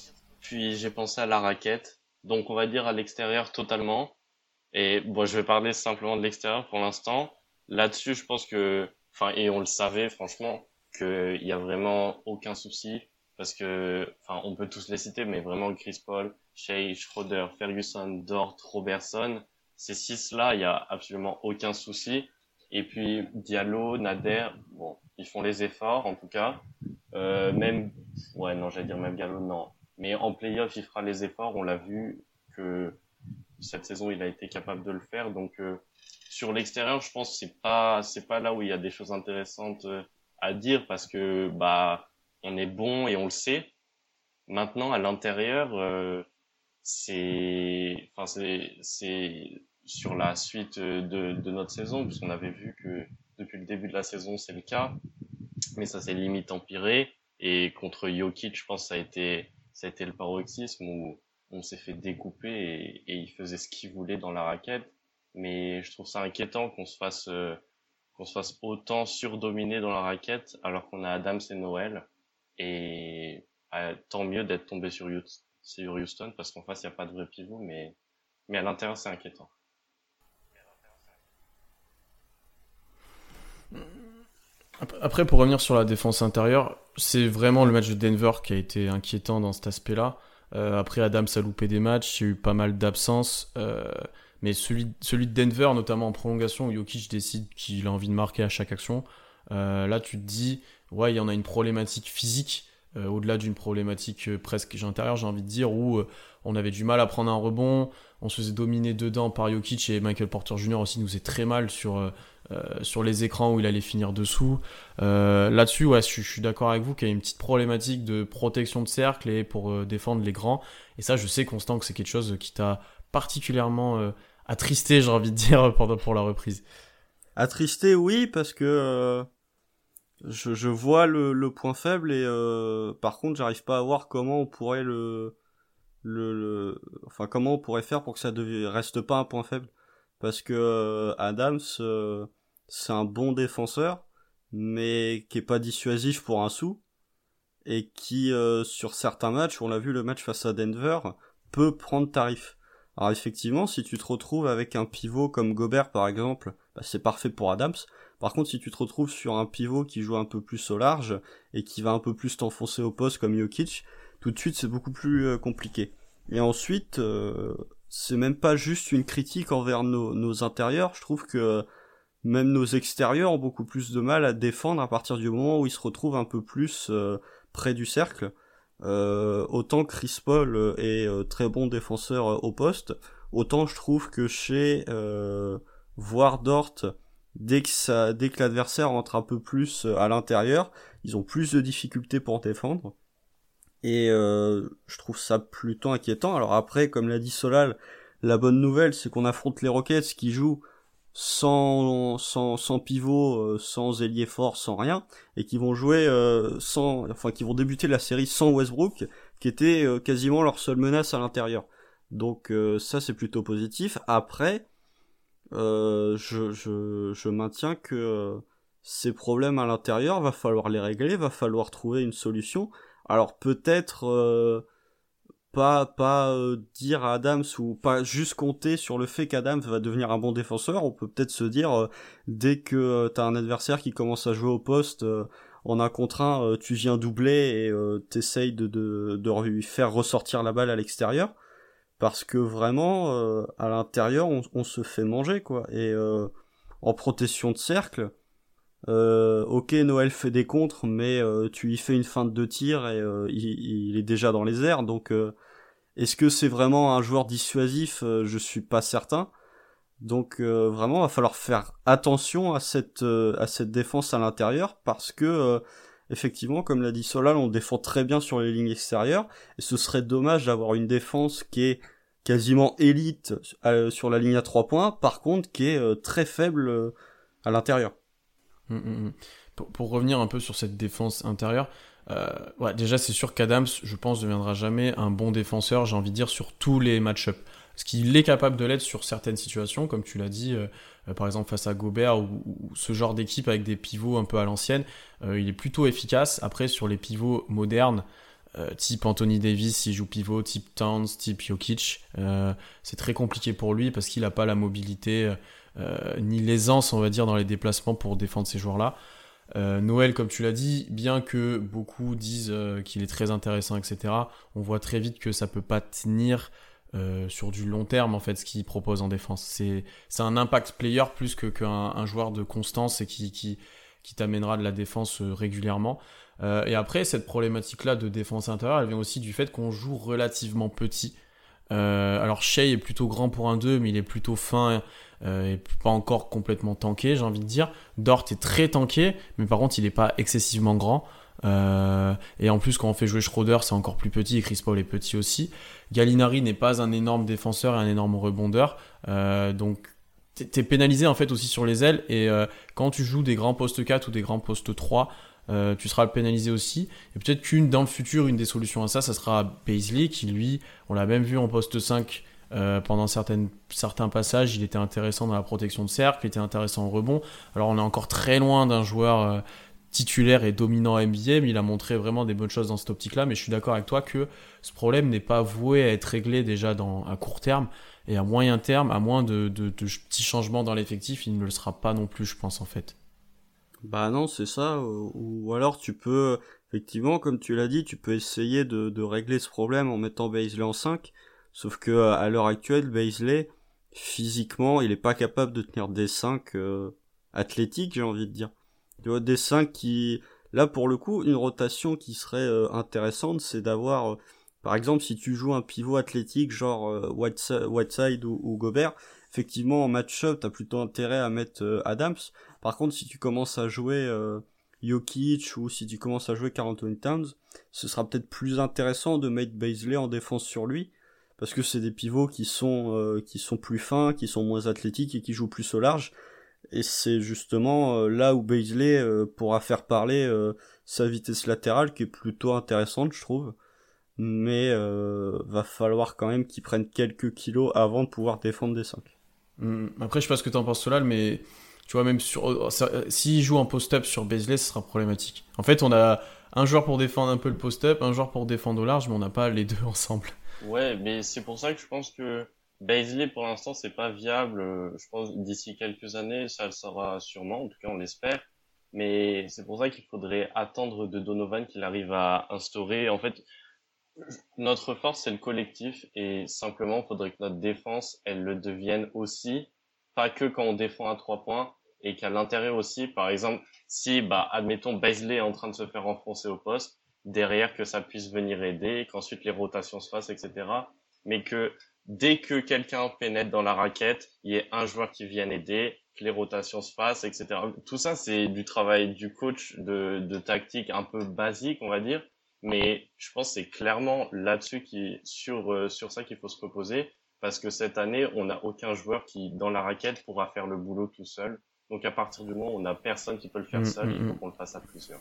Puis j'ai pensé à la raquette. Donc on va dire à l'extérieur totalement. Et bon, je vais parler simplement de l'extérieur pour l'instant. Là-dessus, je pense que, enfin, et on le savait franchement, qu'il y a vraiment aucun souci parce que, enfin, on peut tous les citer, mais vraiment Chris Paul, Shea, Schroeder, Ferguson, Dort, Robertson, ces six-là, il y a absolument aucun souci. Et puis Diallo, Nader, bon, ils font les efforts en tout cas. Euh, même, ouais, non, j'allais dire même Diallo, non. Mais en playoff, il fera les efforts. On l'a vu que cette saison, il a été capable de le faire. Donc, euh, sur l'extérieur, je pense que c'est pas, c'est pas là où il y a des choses intéressantes euh, à dire parce que, bah, on est bon et on le sait. Maintenant, à l'intérieur, euh, c'est, enfin, c'est, c'est sur la suite de, de notre saison, puisqu'on avait vu que depuis le début de la saison, c'est le cas. Mais ça s'est limite empiré. Et contre Jokic, je pense que ça a été ça a été le paroxysme où on s'est fait découper et, et, il faisait ce qu'il voulait dans la raquette. Mais je trouve ça inquiétant qu'on se fasse euh, qu'on se fasse autant surdominer dans la raquette alors qu'on a Adams et Noël. Et euh, tant mieux d'être tombé sur, Houston parce qu'en face il n'y a pas de vrai pivot, mais mais à l'intérieur c'est inquiétant. Après, pour revenir sur la défense intérieure, c'est vraiment le match de Denver qui a été inquiétant dans cet aspect-là. Euh, après, Adams a loupé des matchs, il y a eu pas mal d'absences. Euh, mais celui, celui de Denver, notamment en prolongation, où Jokic décide qu'il a envie de marquer à chaque action, là tu te dis, ouais, il y en a une problématique physique, au-delà d'une problématique presque intérieure, j'ai envie de dire, où on avait du mal à prendre un rebond, on se faisait dominer dedans par Jokic et Michael Porter Jr. aussi nous faisait très mal sur euh, sur les écrans où il allait finir dessous. Euh, là-dessus, ouais, je, suis d'accord avec vous qu'il y a une petite problématique de protection de cercle et pour euh, défendre les grands. Et ça, je sais, Constant, que c'est quelque chose qui t'a particulièrement attristé, j'ai envie de dire, pendant, pour la reprise. Attristé, oui, parce que je, vois le, point faible et par contre, j'arrive pas à voir comment on pourrait le, enfin comment on pourrait faire pour que ça ne reste pas un point faible parce que euh, Adams euh, c'est un bon défenseur mais qui est pas dissuasif pour un sou et qui euh, sur certains matchs, on l'a vu le match face à Denver, peut prendre tarif. Alors effectivement, si tu te retrouves avec un pivot comme Gobert par exemple, bah, c'est parfait pour Adams. Par contre, si tu te retrouves sur un pivot qui joue un peu plus au large et qui va un peu plus t'enfoncer au poste comme Jokic, tout de suite c'est beaucoup plus compliqué. Et ensuite, c'est même pas juste une critique envers nos, intérieurs. Je trouve que même nos extérieurs ont beaucoup plus de mal à défendre à partir du moment où ils se retrouvent un peu plus euh, près du cercle. Euh, autant Chris Paul est euh, très bon défenseur au poste, autant je trouve que chez voire Dort, dès que ça, dès que l'adversaire entre un peu plus à l'intérieur, ils ont plus de difficultés pour défendre. Et euh, je trouve ça plutôt inquiétant. Alors après, comme l'a dit Solal, la bonne nouvelle, c'est qu'on affronte les Rockets qui jouent sans pivot, euh, sans ailier fort, sans rien, et qui vont jouer euh, qui vont débuter la série sans Westbrook, qui était euh, quasiment leur seule menace à l'intérieur. Donc ça c'est plutôt positif. Après, je, je je maintiens que ces problèmes à l'intérieur va falloir les régler, va falloir trouver une solution. Alors peut-être euh, pas pas euh, dire à Adams ou pas juste compter sur le fait qu'Adams va devenir un bon défenseur. On peut peut-être se dire euh, dès que t'as un adversaire qui commence à jouer au poste en un contre un, tu viens doubler et t'essayes de, de, de lui faire ressortir la balle à l'extérieur. Parce que vraiment, à l'intérieur, on, on, se fait manger, quoi. Et en protection de cercle, euh, ok, Noël fait des contres, mais euh, tu y fais une feinte de tir et euh, il, est déjà dans les airs. Donc, est-ce que c'est vraiment un joueur dissuasif? Je suis pas certain. Donc, vraiment, va falloir faire attention à cette à cette défense à l'intérieur parce que effectivement, comme l'a dit Solal, on défend très bien sur les lignes extérieures et ce serait dommage d'avoir une défense qui est quasiment élite sur la ligne à trois points, par contre qui est très faible à l'intérieur. Mm, mm, mm. Pour, revenir un peu sur cette défense intérieure, euh, déjà c'est sûr qu'Adams, je pense, ne deviendra jamais un bon défenseur, j'ai envie de dire, sur tous les match-ups. Parce qu'il est capable de l'être sur certaines situations, comme tu l'as dit, euh, euh, par exemple face à Gobert ou, ce genre d'équipe avec des pivots un peu à l'ancienne, il est plutôt efficace. Après, sur les pivots modernes, type Anthony Davis s'il joue pivot, type Towns, type Jokic, c'est très compliqué pour lui parce qu'il n'a pas la mobilité euh, ni l'aisance, on va dire, dans les déplacements pour défendre ces joueurs-là. Euh, Noël, comme tu l'as dit, bien que beaucoup disent euh, qu'il est très intéressant, etc., on voit très vite que ça peut pas tenir sur du long terme, en fait, ce qu'il propose en défense. C'est un impact player plus qu'un joueur de constance et qui, qui, qui t'amènera de la défense régulièrement. et après, cette problématique-là de défense intérieure, elle vient aussi du fait qu'on joue relativement petit. alors Shea est plutôt grand pour un 2, mais il est plutôt fin euh, pas encore complètement tanké, j'ai envie de dire. Dort est très tanké, mais par contre, il n'est pas excessivement grand. Euh, et en plus, quand on fait jouer Schroeder, c'est encore plus petit et Chris Paul est petit aussi. Gallinari n'est pas un énorme défenseur et un énorme rebondeur. Euh, donc, t'es pénalisé en fait aussi sur les ailes. Et euh, quand tu joues des grands postes 4 ou des grands postes 3, euh, tu seras pénalisé aussi. Et peut-être qu'une dans le futur, une des solutions à ça, ça sera Paisley, qui lui, on l'a même vu en poste 5 euh, pendant certains passages, il était intéressant dans la protection de cercle, il était intéressant en rebond. Alors on est encore très loin d'un joueur titulaire et dominant NBA, il a montré vraiment des bonnes choses dans cette optique-là. Mais je suis d'accord avec toi que ce problème n'est pas voué à être réglé déjà dans, à court terme et à moyen terme, à moins de, de, petits changements dans l'effectif, il ne le sera pas non plus, je pense en fait. Bah non, c'est ça. Ou alors tu peux, effectivement, comme tu l'as dit, tu peux essayer de, régler ce problème en mettant Baisley en 5 Sauf que à l'heure actuelle, Baisley, physiquement, il est pas capable de tenir des 5 euh, athlétiques, j'ai envie de dire. Tu vois, des 5 qui... Là, pour le coup, une rotation qui serait euh, intéressante, c'est d'avoir... Euh, par exemple, si tu joues un pivot athlétique, genre Whiteside, ou, Gobert, effectivement, en match-up, t'as plutôt intérêt à mettre Adams. Par contre, si tu commences à jouer... Jokic ou si tu commences à jouer Carl Towns, ce sera peut-être plus intéressant de mettre Baisley en défense sur lui parce que c'est des pivots qui sont euh, qui sont plus fins, qui sont moins athlétiques et qui jouent plus au large. Et c'est justement euh, là où Baisley euh, pourra faire parler sa vitesse latérale qui est plutôt intéressante, je trouve. Mais va falloir quand même qu'il prenne quelques kilos avant de pouvoir défendre des 5. Hum, après, je sais pas ce que t'en penses, Solal, mais tu vois, même sur, s'il joue en post-up sur Baisley, ce sera problématique. En fait, on a un joueur pour défendre un peu le post-up, un joueur pour défendre au large, mais on n'a pas les deux ensemble. Ouais, mais c'est pour ça que je pense que Baisley, pour l'instant, c'est pas viable. Je pense d'ici quelques années, ça le sera sûrement. En tout cas, on l'espère. Mais c'est pour ça qu'il faudrait attendre de Donovan qu'il arrive à instaurer. En fait, notre force, c'est le collectif. Et simplement, il faudrait que notre défense, elle le devienne aussi. Pas que quand on défend à trois points. Et qu'à l'intérieur aussi, par exemple, si, bah, admettons, Baisley est en train de se faire enfoncer au poste, derrière que ça puisse venir aider, qu'ensuite les rotations se fassent, etc. Mais que dès que quelqu'un pénètre dans la raquette, il y ait un joueur qui vienne aider, que les rotations se fassent, etc. Tout ça, c'est du travail du coach de, de tactique un peu basique, on va dire. Mais je pense que c'est clairement là-dessus qui, sur, euh, sur ça qu'il faut se reposer. Parce que cette année, on n'a aucun joueur qui, dans la raquette, pourra faire le boulot tout seul. Donc à partir du moment où on n'a personne qui peut le faire Mm, seul, mm, il faut mm. qu'on le fasse à plusieurs.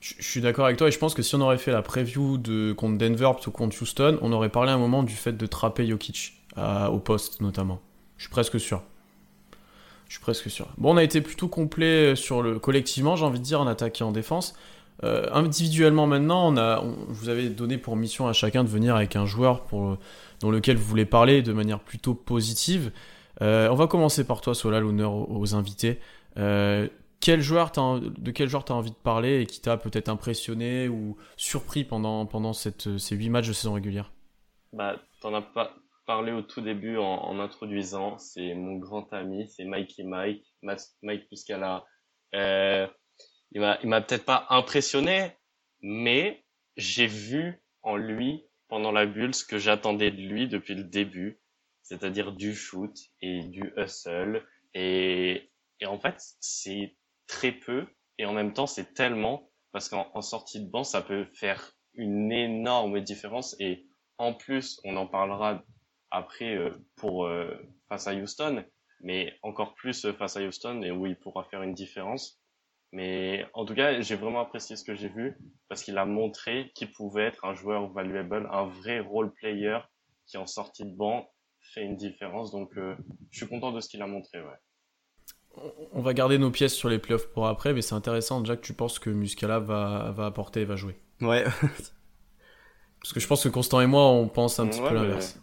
Je suis d'accord avec toi et je pense que si on aurait fait la preview de contre Denver plutôt contre Houston, on aurait parlé à un moment du fait de trapper Jokic à- au poste notamment. Je suis presque sûr. Je suis presque sûr. Bon, on a été plutôt complet sur le collectivement, j'ai envie de dire, en attaque et en défense. Euh, individuellement maintenant, on a, vous avez donné pour mission à chacun de venir avec un joueur pour, dans lequel vous voulez parler de manière plutôt positive. Euh, on va commencer par toi, Sola, l'honneur aux, invités. Euh, quel joueur de quel joueur tu as envie de parler et qui t'a peut-être impressionné ou surpris pendant, pendant ces 8 matchs de saison régulière? Bah, t'en as pas parlé au tout début en, en introduisant. C'est mon grand ami, c'est Mikey Mike, Mike Muscala. Euh, il m'a peut-être pas impressionné, mais j'ai vu en lui pendant la bulle ce que j'attendais de lui depuis le début, c'est-à-dire du shoot et du hustle. Et, et en fait, c'est très peu et en même temps, c'est tellement parce qu'en en sortie de banc, ça peut faire une énorme différence et en plus, on en parlera après euh, pour euh, face à Houston, mais encore plus euh, face à Houston et où il pourra faire une différence. Mais en tout cas, j'ai vraiment apprécié ce que j'ai vu parce qu'il a montré qu'il pouvait être un joueur valuable, un vrai role player qui en sortie de banc fait une différence. Donc, je suis content de ce qu'il a montré. Ouais. On va garder nos pièces sur les playoffs pour après, mais c'est intéressant déjà que tu penses que Muscala va, va apporter et va jouer? Ouais. Parce que je pense que Constant et moi, on pense un petit Ouais, peu mais- l'inverse.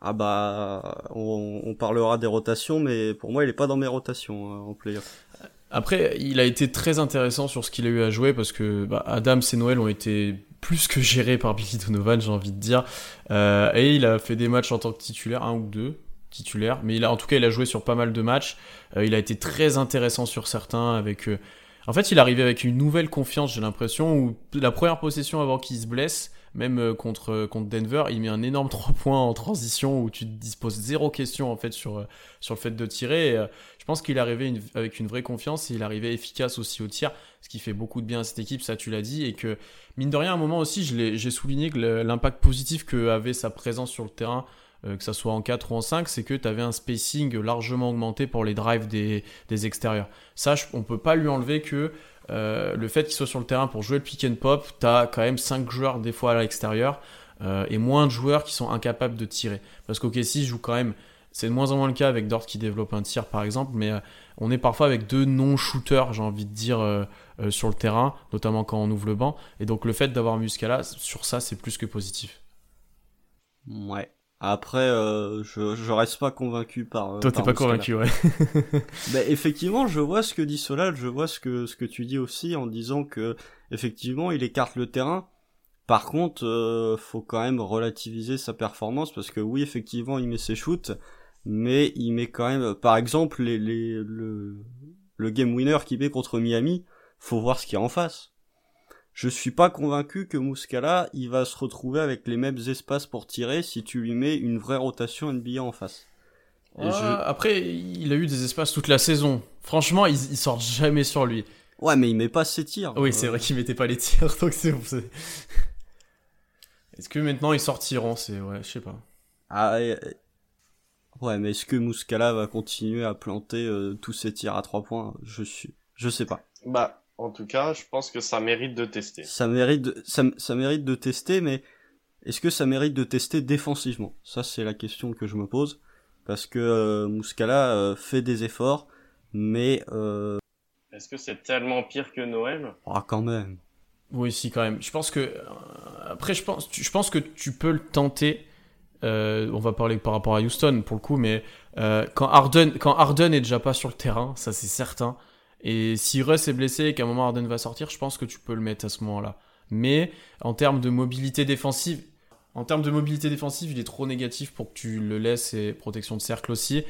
Ah bah, on, on parlera des rotations, mais pour moi, il est pas dans mes rotations euh, en playoff. Après, il a été très intéressant sur ce qu'il a eu à jouer parce que bah, Adams et Noël ont été plus que gérés par Billy Donovan, j'ai envie de dire. Euh, et il a fait des matchs en tant que titulaire, un ou deux titulaires, mais il a, en tout cas, il a joué sur pas mal de matchs. Euh, il a été très intéressant sur certains avec. euh, En fait, il arrivait avec une nouvelle confiance, j'ai l'impression, où la première possession avant qu'il se blesse, même euh, contre, contre Denver, il met un énorme 3 points en transition où tu te disposes zéro question en fait sur, sur le fait de tirer. Je pense qu'il arrivait avec une vraie confiance et il arrivait efficace aussi au tir, ce qui fait beaucoup de bien à cette équipe, ça tu l'as dit. Et que, mine de rien, à un moment aussi, j'ai souligné que l'impact positif que avait sa présence sur le terrain, euh, que ça soit en 4 ou en 5, c'est que tu avais un spacing largement augmenté pour les drives des, des extérieurs. Ça, je- on peut pas lui enlever que euh, le fait qu'il soit sur le terrain pour jouer le pick and pop, tu as quand même 5 joueurs des fois à l'extérieur euh, et moins de joueurs qui sont incapables de tirer. Parce qu'OKC joue quand même, c'est de moins en moins le cas avec Dort qui développe un tir par exemple, mais euh, on est parfois avec deux non-shooters, j'ai envie de dire, euh, euh, sur le terrain, notamment quand on ouvre le banc. Et donc le fait d'avoir Muscala, sur ça, c'est plus que positif. Ouais. Après, euh, je, je reste pas convaincu par. euh, Toi, t'es pas convaincu, ouais. Ben, effectivement, je vois ce que dit Solal, je vois ce que ce que tu dis aussi en disant que effectivement, il écarte le terrain. Par contre, euh, faut quand même relativiser sa performance parce que oui, effectivement, il met ses shoots, mais il met quand même, par exemple, les, les le le game winner qu'il met contre Miami, faut voir ce qu'il y a en face. Je suis pas convaincu que Muscala, il va se retrouver avec les mêmes espaces pour tirer si tu lui mets une vraie rotation NBA en face. Et Ouais, je- Après, il a eu des espaces toute la saison. Franchement, ils, ils sortent jamais sur lui. Ouais, mais il met pas ses tirs. Oui, c'est Euh, vrai qu'il mettait pas les tirs, donc c'est bon. c'est- Est-ce que maintenant ils sortiront C'est ouais, je sais pas. Ah, ouais, ouais, mais est-ce que Muscala va continuer à planter euh, tous ses tirs à trois points? Je suis, je sais pas. Bah, en tout cas, je pense que ça mérite de tester. Ça mérite, de, ça, ça mérite de tester, mais est-ce que ça mérite de tester défensivement? Ça, c'est la question que je me pose parce que euh, Muscala euh, fait des efforts, mais euh, Est-ce que c'est tellement pire que Noël? Ah, quand même. Oui, si quand même. Je pense que euh, après, je pense, tu- je pense que tu peux le tenter. Euh, on va parler par rapport à Houston pour le coup, mais euh, quand Harden, quand Harden est déjà pas sur le terrain, ça c'est certain. Et si Russ est blessé et qu'à un moment Harden va sortir, je pense que tu peux le mettre à ce moment-là. Mais en termes de mobilité défensive, en termes de mobilité défensive, il est trop négatif pour que tu le laisses et protection de cercle aussi.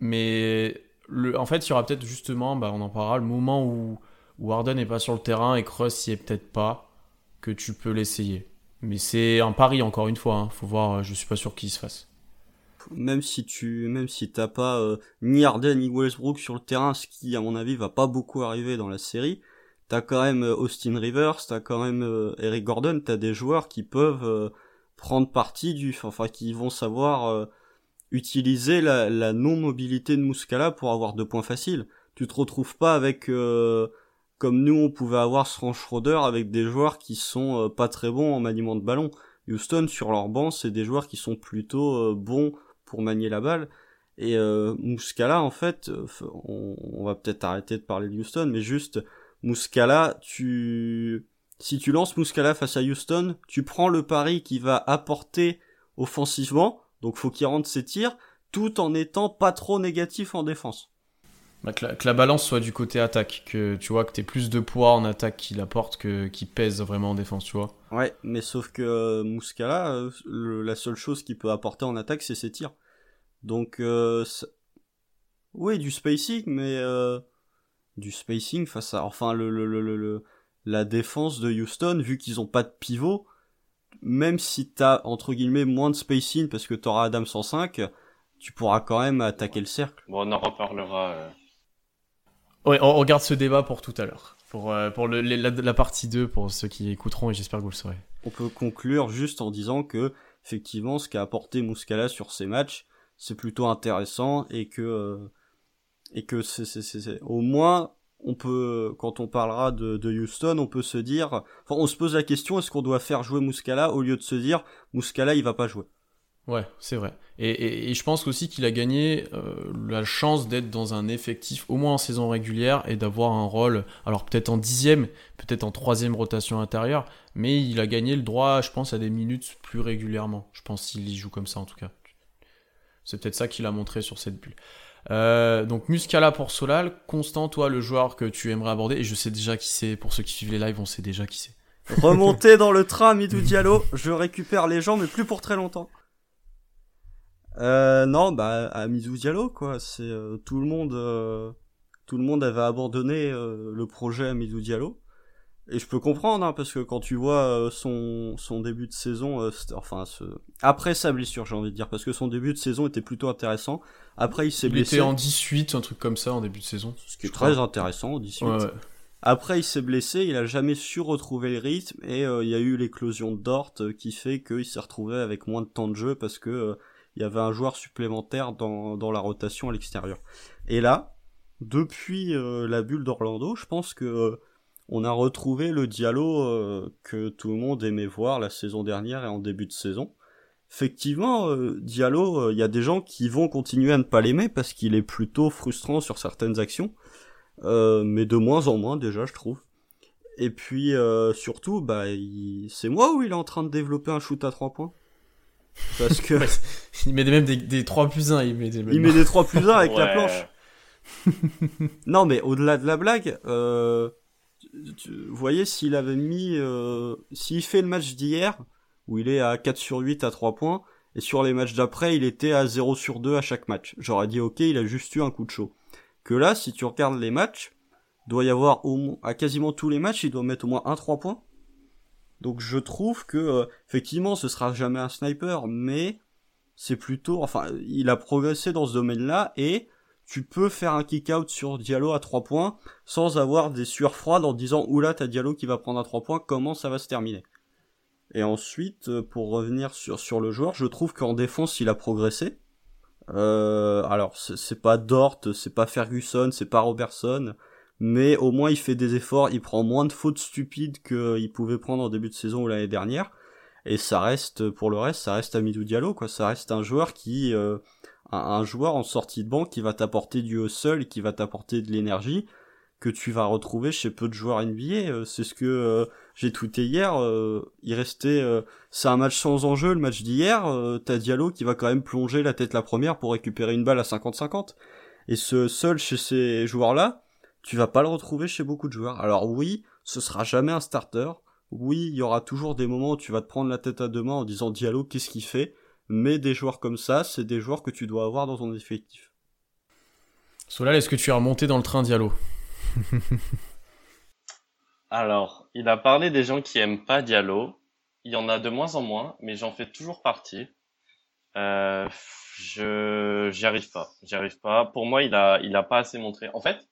Mais le, en fait, il y aura peut-être justement, bah, on en parlera, le moment où, où Harden n'est pas sur le terrain et que Russ y est peut-être pas, que tu peux l'essayer. Mais c'est un pari encore une fois. Hein. Faut voir. Je suis pas sûr qu'il se fasse. Même si tu, même si t'as pas euh, ni Harden ni Westbrook sur le terrain, ce qui à mon avis va pas beaucoup arriver dans la série, t'as quand même euh, Austin Rivers, t'as quand même euh, Eric Gordon, t'as des joueurs qui peuvent prendre parti du, enfin qui vont savoir utiliser la, la non-mobilité de Muscala pour avoir deux points faciles. Tu te retrouves pas avec comme nous on pouvait avoir Frank Schroeder avec des joueurs qui sont euh, pas très bons en maniement de ballon. Houston sur leur banc c'est des joueurs qui sont plutôt euh, bons pour manier la balle. Et euh, en fait on, va peut-être arrêter de parler de Houston mais juste Muscala tu si tu lances Muscala face à Houston tu prends le pari qui va apporter offensivement. Donc faut qu'il rentre ses tirs tout en étant pas trop négatif en défense bah, que, la, balance soit du côté attaque, que tu vois que t'aies plus de poids en attaque qu'il apporte que qui pèse vraiment en défense, tu vois. Ouais, mais sauf que euh, Muscala, euh, la seule chose qu'il peut apporter en attaque, c'est ses tirs. Donc, euh, oui, du spacing, mais euh, du spacing face à, enfin, le, le, le, le la défense de Houston, vu qu'ils ont pas de pivot, même si t'as entre guillemets moins de spacing parce que t'auras Adam 105, tu pourras quand même attaquer le cercle. Bon, on en reparlera. Ouais, on regarde ce débat pour tout à l'heure. Pour, euh, pour le, la, partie 2, pour ceux qui écouteront, et j'espère que vous le saurez. On peut conclure juste en disant que, effectivement, ce qu'a apporté Muscala sur ces matchs, c'est plutôt intéressant et que, euh, et que c'est, c'est, au moins, on peut, quand on parlera de, de, Houston, on peut se dire, enfin, on se pose la question, est-ce qu'on doit faire jouer Muscala au lieu de se dire, Muscala, il va pas jouer? Ouais, c'est vrai. Et, et, je pense aussi qu'il a gagné euh, la chance d'être dans un effectif, au moins en saison régulière, et d'avoir un rôle, alors peut-être en dixième, peut-être en troisième rotation intérieure, mais il a gagné le droit, je pense, à des minutes plus régulièrement. Je pense s'il y joue comme ça en tout cas. C'est peut-être ça qu'il a montré sur cette bulle. Euh, donc Muscala pour Solal, Constant, toi le joueur que tu aimerais aborder, et je sais déjà qui c'est, pour ceux qui suivent les lives, on sait déjà qui c'est. Remonter dans le train, Midou Diallo, je récupère les gens, mais plus pour très longtemps. Euh, non, bah à Diallo quoi. C'est euh, tout le monde, euh, tout le monde avait abandonné euh, le projet à Diallo. Et je peux comprendre, hein, parce que quand tu vois son son début de saison, enfin ce... après sa blessure, j'ai envie de dire, parce que son début de saison était plutôt intéressant. Après, il s'est blessé. Il était en 18, un truc comme ça en début de saison. Ce qui est très intéressant, en 18. Après, il s'est blessé, il a jamais su retrouver le rythme, et il y a eu l'éclosion de Dort qui fait qu'il s'est retrouvé avec moins de temps de jeu parce que il y avait un joueur supplémentaire dans, la rotation à l'extérieur. Et là, depuis euh, la bulle d'Orlando, je pense que euh, on a retrouvé le Diallo euh, que tout le monde aimait voir la saison dernière et en début de saison. Effectivement, Diallo, il y a des gens qui vont continuer à ne pas l'aimer parce qu'il est plutôt frustrant sur certaines actions, mais de moins en moins déjà, je trouve. Et puis surtout, bah, c'est moi où il est en train de développer un shoot à trois points. Parce que. il met même des, des 3 plus 1, il met des, il met des 3 plus 1 avec la planche. non, mais au-delà de la blague, euh, vous voyez, s'il avait mis. Euh, s'il fait le match d'hier, où il est à 4 sur 8 à 3 points, et sur les matchs d'après, il était à 0 sur 2 à chaque match. J'aurais dit, ok, il a juste eu un coup de chaud. Que là, si tu regardes les matchs, doit y avoir au, à quasiment tous les matchs, il doit mettre au moins un 3 points. Donc je trouve que euh, effectivement ce sera jamais un sniper, mais c'est plutôt, enfin, il a progressé dans ce domaine-là et tu peux faire un kick-out sur Diallo à 3 points sans avoir des sueurs froides en disant oula t'as Diallo qui va prendre à 3 points, comment ça va se terminer? Et ensuite, euh, pour revenir sur, sur le joueur, je trouve qu'en défense il a progressé. Euh, alors c'est pas Dort, c'est pas Ferguson, c'est pas Robertson, mais au moins il fait des efforts, il prend moins de fautes stupides qu'il pouvait prendre en début de saison ou l'année dernière. Et ça reste, pour le reste, ça reste Amidou Diallo, quoi. Ça reste un joueur qui, euh, un, joueur en sortie de banque qui va t'apporter du haut seul, qui va t'apporter de l'énergie que tu vas retrouver chez peu de joueurs NBA. Euh, c'est ce que euh, j'ai tweeté hier. il restait, c'est un match sans enjeu, le match d'hier. T'as Diallo qui va quand même plonger la tête la première pour récupérer une balle à 50-50. Et ce seul chez ces joueurs-là, tu vas pas le retrouver chez beaucoup de joueurs. Alors oui, ce sera jamais un starter. Oui, il y aura toujours des moments où tu vas te prendre la tête à deux mains en disant Diallo, qu'est-ce qu'il fait? Mais des joueurs comme ça, c'est des joueurs que tu dois avoir dans ton effectif. Solal, est-ce que tu es remonté dans le train Diallo? Alors, il a parlé des gens qui aiment pas Diallo. il y en a de moins en moins, mais j'en fais toujours partie. Euh, je j'y arrive pas, j'y arrive pas. Pour moi, il a il a pas assez montré. En fait,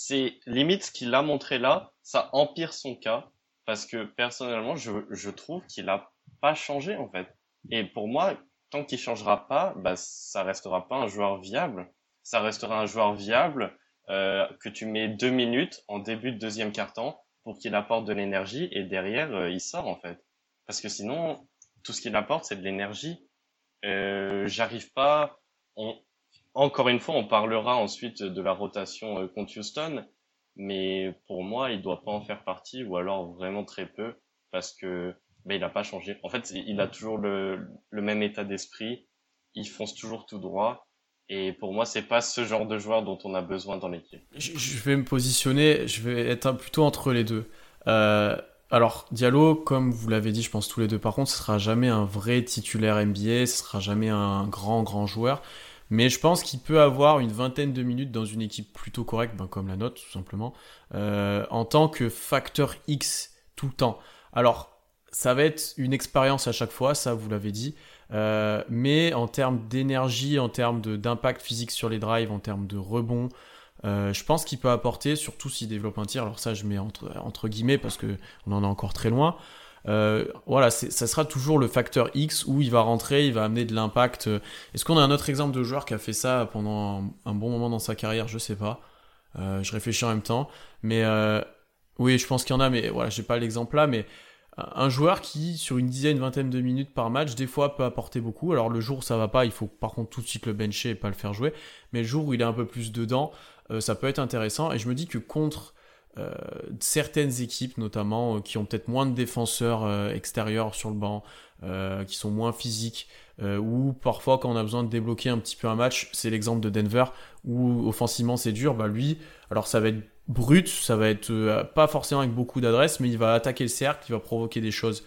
c'est limite ce qu'il a montré là, ça empire son cas parce que personnellement, je je trouve qu'il a pas changé en fait. Et pour moi, tant qu'il changera pas, bah ça restera pas un joueur viable. Ça restera un joueur viable euh, que tu mets deux minutes en début de deuxième quart-temps pour qu'il apporte de l'énergie et derrière euh, il sort en fait. Parce que sinon, tout ce qu'il apporte c'est de l'énergie. Euh, J'arrive pas. Encore une fois, on parlera ensuite de la rotation euh, contre Houston, mais pour moi, il doit pas en faire partie ou alors vraiment très peu parce que ben, il a pas changé. En fait, il a toujours le, même état d'esprit. Il fonce toujours tout droit et pour moi, c'est pas ce genre de joueur dont on a besoin dans l'équipe. Je vais me positionner, je vais être plutôt entre les deux. Euh, alors, Diallo, comme vous l'avez dit, je pense tous les deux, par contre, ce sera jamais un vrai titulaire NBA, ce sera jamais un grand, grand joueur. Mais je pense qu'il peut avoir une vingtaine de minutes dans une équipe plutôt correcte, ben comme la note, tout simplement, euh, en tant que facteur X tout le temps. Alors, ça va être une expérience à chaque fois, ça vous l'avez dit. Euh, mais en termes d'énergie, en termes d'impact physique sur les drives, en termes de rebond, euh, je pense qu'il peut apporter, surtout s'il développe un tir. Alors ça, je mets entre, entre guillemets parce que on en est encore très loin. Euh, voilà, ça sera toujours le facteur X où il va rentrer, il va amener de l'impact. Est-ce qu'on a un autre exemple de joueur qui a fait ça pendant un, bon moment dans sa carrière? Je sais pas. Euh, je réfléchis en même temps, mais euh, oui, je pense qu'il y en a, mais voilà, j'ai pas l'exemple là, mais un joueur qui, sur une dizaine, vingtaine de minutes par match, des fois peut apporter beaucoup. Alors le jour où ça va pas, il faut par contre tout de suite le bencher et pas le faire jouer. Mais le jour où il est un peu plus dedans, euh, ça peut être intéressant. Et je me dis que contre euh, certaines équipes, notamment, euh, qui ont peut-être moins de défenseurs extérieurs sur le banc, qui sont moins physiques, ou parfois quand on a besoin de débloquer un petit peu un match, c'est l'exemple de Denver, où offensivement c'est dur, bah lui, alors ça va être brut, ça va être euh, pas forcément avec beaucoup d'adresse, mais il va attaquer le cercle, il va provoquer des choses.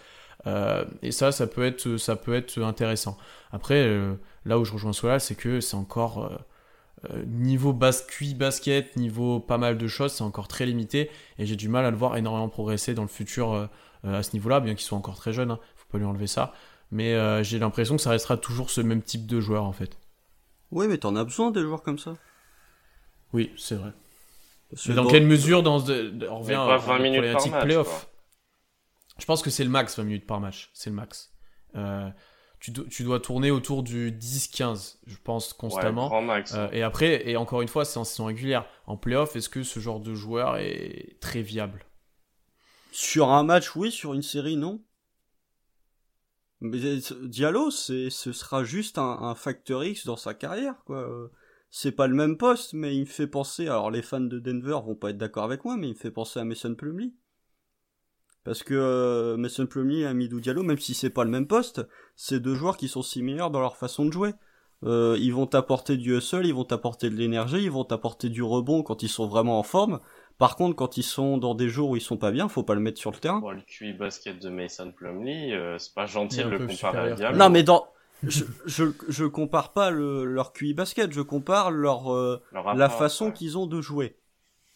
Euh, et ça, ça peut être, ça peut être intéressant. Après, euh, là où je rejoins Solal, c'est que c'est encore niveau basket, basket, niveau pas mal de choses, c'est encore très limité, et j'ai du mal à le voir énormément progresser dans le futur à ce niveau-là, bien qu'il soit encore très jeune, hein, faut pas lui enlever ça. Mais j'ai l'impression que ça restera toujours ce même type de joueur en fait. Oui, mais t'en as besoin des joueurs comme ça. Oui, c'est vrai. Mais dans quelle mesure dans on revient à 20 minutes par match, playoff Je pense que c'est le max 20 minutes par match, c'est le max. Euh, tu, tu, dois tourner autour du 10-15, je pense constamment. Ouais, max. Euh, et après, et encore une fois, c'est en saison régulière. En playoff, est-ce que ce genre de joueur est très viable? Sur un match, oui. Sur une série, non. Mais Diallo, c'est, ce sera juste un, un facteur X dans sa carrière, quoi c'est pas le même poste, mais il me fait penser. Alors les fans de Denver vont pas être d'accord avec moi, mais il me fait penser à Mason Plumlee. Parce que euh, Mason Plumlee et Amidou Diallo, même si c'est pas le même poste, c'est deux joueurs qui sont similaires dans leur façon de jouer. Euh, ils vont t'apporter du hustle, ils vont t'apporter de l'énergie, ils vont t'apporter du rebond quand ils sont vraiment en forme. Par contre, quand ils sont dans des jours où ils sont pas bien, faut pas le mettre sur le terrain. Bon, le QI basket de Mason Plumlee, euh, c'est pas gentil de le comparer à Diallo. Non, mais dans je, je, je compare pas le, leur QI basket, je compare leur, euh, la façon qu'ils ont de jouer.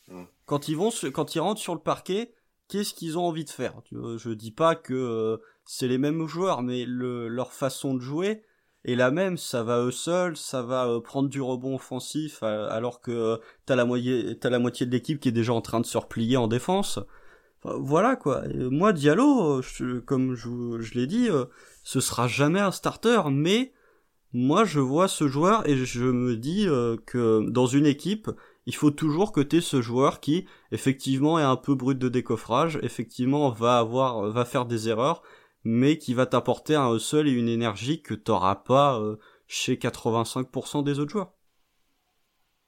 Hmm. Quand ils vont, quand ils rentrent sur le parquet, qu'est-ce qu'ils ont envie de faire Je dis pas que euh, c'est les mêmes joueurs, mais le, leur façon de jouer est la même. Ça va eux seuls, ça va euh, prendre du rebond offensif, alors que t'as la moitié, la moitié de l'équipe qui est déjà en train de se replier en défense. voilà quoi. moi Diallo, comme je, l'ai dit ce sera jamais un starter, mais moi je vois ce joueur et je me dis euh, que dans une équipe, il faut toujours que tu ce joueur qui effectivement est un peu brut de décoffrage, effectivement va avoir va faire des erreurs, mais qui va t'apporter un seul et une énergie que t'auras pas euh, chez 85% des autres joueurs.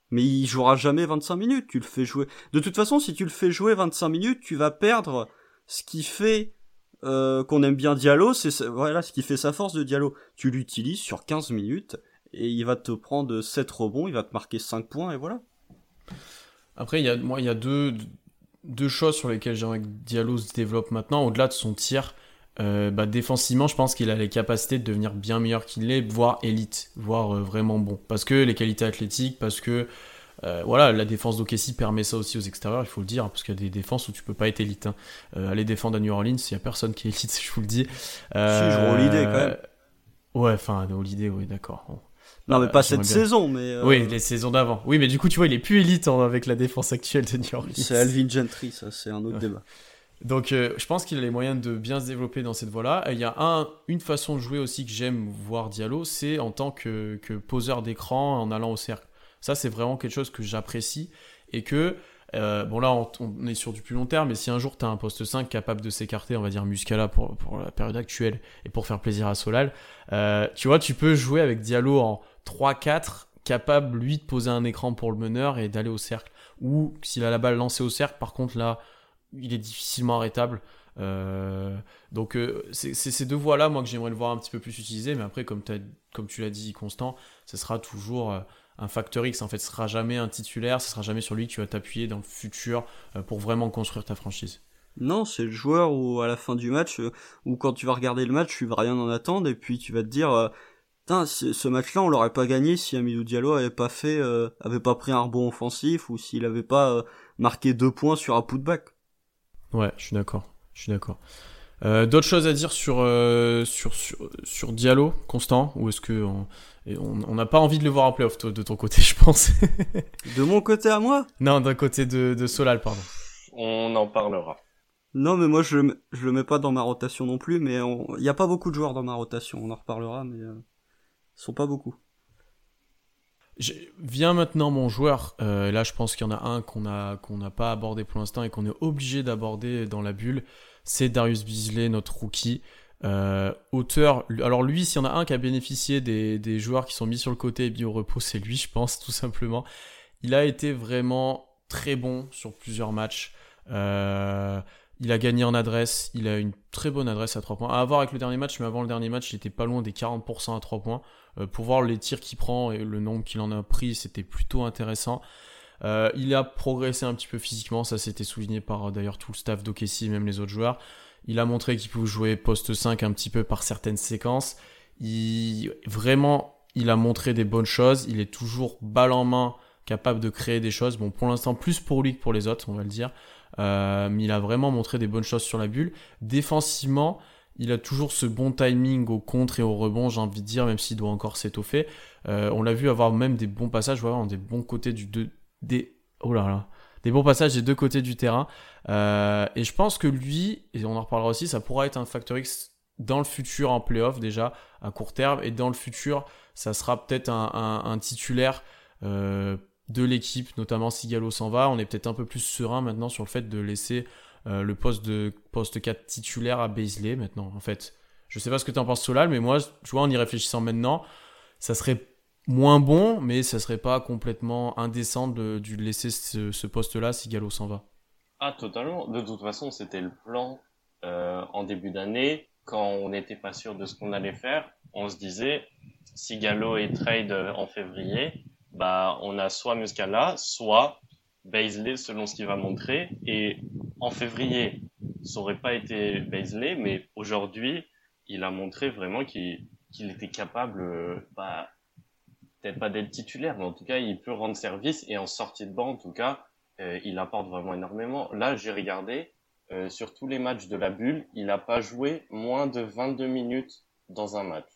Mais il jouera jamais 25 minutes, tu le fais jouer. De toute façon, si tu le fais jouer 25 minutes, tu vas perdre ce qui fait euh, qu'on aime bien Diallo, c'est voilà ce qui fait sa force de Diallo. Tu l'utilises sur 15 minutes et il va te prendre 7 rebonds, il va te marquer 5 points et voilà. Après, il y a, moi, il y a deux, deux choses sur lesquelles j'aimerais que Diallo se développe maintenant, au-delà de son tir. Euh, bah, défensivement, je pense qu'il a les capacités de devenir bien meilleur qu'il est, voire élite, voire euh, vraiment bon. Parce que les qualités athlétiques, parce que euh, voilà, la défense d'Okessi permet ça aussi aux extérieurs, il faut le dire, hein, parce qu'il y a des défenses où tu peux pas être élite. Hein. Euh, aller défendre à New Orleans, il y a personne qui est élite, je vous le dis. si, je Holiday quand même. Ouais, enfin, Holiday, oui, d'accord. Non, mais pas cette saison, mais. Oui, les saisons d'avant. Oui, mais du coup, tu vois, il est plus élite hein, avec la défense actuelle de New Orleans. C'est Alvin Gentry, ça, c'est un autre débat. Donc, je pense qu'il a les moyens de bien se développer dans cette voie-là. Il y a un, une façon de jouer aussi que j'aime voir Diallo, c'est en tant que, que poseur d'écran en allant au cercle. Ça, c'est vraiment quelque chose que j'apprécie et que, euh, bon là, on, est sur du plus long terme, mais si un jour tu as un poste 5 capable de s'écarter, on va dire Muscala pour, pour la période actuelle et pour faire plaisir à Solal, euh, tu vois, tu peux jouer avec Diallo en 3-4, capable lui de poser un écran pour le meneur et d'aller au cercle. Ou s'il a la balle lancée au cercle, par contre là, il est difficilement arrêtable. Euh, donc c'est ces deux voies-là, moi, que j'aimerais le voir un petit peu plus utilisé, mais après, comme, comme tu l'as dit, Constant, ce sera toujours un facteur X. En fait, ce sera jamais un titulaire, ce sera jamais sur lui que tu vas t'appuyer dans le futur euh, pour vraiment construire ta franchise. Non, c'est le joueur où à la fin du match, euh, ou quand tu vas regarder le match, tu vas rien en attendre et puis tu vas te dire, euh, ce match-là, on l'aurait pas gagné si Amidou Diallo avait pas fait, avait pas pris un rebond offensif ou s'il avait pas marqué deux points sur un putback. Ouais, je suis d'accord. Je suis d'accord. D'autres choses à dire sur, sur, sur, sur, Diallo, Constant Ou est-ce que on n'a pas envie de le voir en playoff de ton côté, je pense? de mon côté à moi? Non, d'un côté de, Solal, pardon. On en parlera. Non, mais moi je, je le mets pas dans ma rotation non plus, mais il n'y a pas beaucoup de joueurs dans ma rotation, on en reparlera, mais euh, ils sont pas beaucoup. Viens maintenant mon joueur, euh, là je pense qu'il y en a un qu'on n'a qu'on n'a pas abordé pour l'instant et qu'on est obligé d'aborder dans la bulle, c'est Darius Beasley, notre rookie. Euh, auteur, alors lui, s'il y en a un qui a bénéficié des, joueurs qui sont mis sur le côté et mis au repos, c'est lui, je pense, tout simplement. Il a été vraiment très bon sur plusieurs matchs. Euh, il a gagné en adresse, il a une très bonne adresse à 3 points. À voir avec le dernier match, mais avant le dernier match, il était pas loin des 40% à 3 points. Euh, pour voir les tirs qu'il prend et le nombre qu'il en a pris, c'était plutôt intéressant. Euh, il a progressé un petit peu physiquement, ça c'était souligné par d'ailleurs tout le staff d'Okessi même les autres joueurs. Il a montré qu'il pouvait jouer poste 5 un petit peu par certaines séquences. Il, vraiment, il a montré des bonnes choses. Il est toujours balle en main, capable de créer des choses. Bon, pour l'instant, plus pour lui que pour les autres, on va le dire. Euh, mais il a vraiment montré des bonnes choses sur la bulle. Défensivement, il a toujours ce bon timing au contre et au rebond, j'ai envie de dire, même s'il doit encore s'étoffer. Euh, on l'a vu avoir même des bons passages, voilà, des bons côtés du des oh des bons passages des deux côtés du terrain. Euh, et je pense que lui, et on en reparlera aussi, ça pourra être un facteur X dans le futur en playoff déjà, à court terme. Et dans le futur, ça sera peut-être un, titulaire euh, de l'équipe, notamment si Gallo s'en va. On est peut-être un peu plus serein maintenant sur le fait de laisser euh, le poste de poste 4 titulaire à Baisley maintenant. En fait, je sais pas ce que tu en penses, Solal, mais moi, tu vois, en y réfléchissant maintenant, ça serait moins bon, mais ça serait pas complètement indécent de, de laisser ce, poste-là si Gallo s'en va. Ah, totalement. De toute façon, c'était le plan euh, en début d'année. Quand on n'était pas sûr de ce qu'on allait faire, on se disait, si Gallo est trade en février, bah, on a soit Muscala, soit Baisley selon ce qu'il va montrer. Et en février, ça aurait pas été Baisley, mais aujourd'hui, il a montré vraiment qu'il était capable, euh, bah, peut-être pas d'être titulaire, mais en tout cas, il peut rendre service et en sortie de banc, en tout cas, euh, il apporte vraiment énormément. Là, j'ai regardé, euh, sur tous les matchs de la bulle, il n'a pas joué moins de 22 minutes dans un match.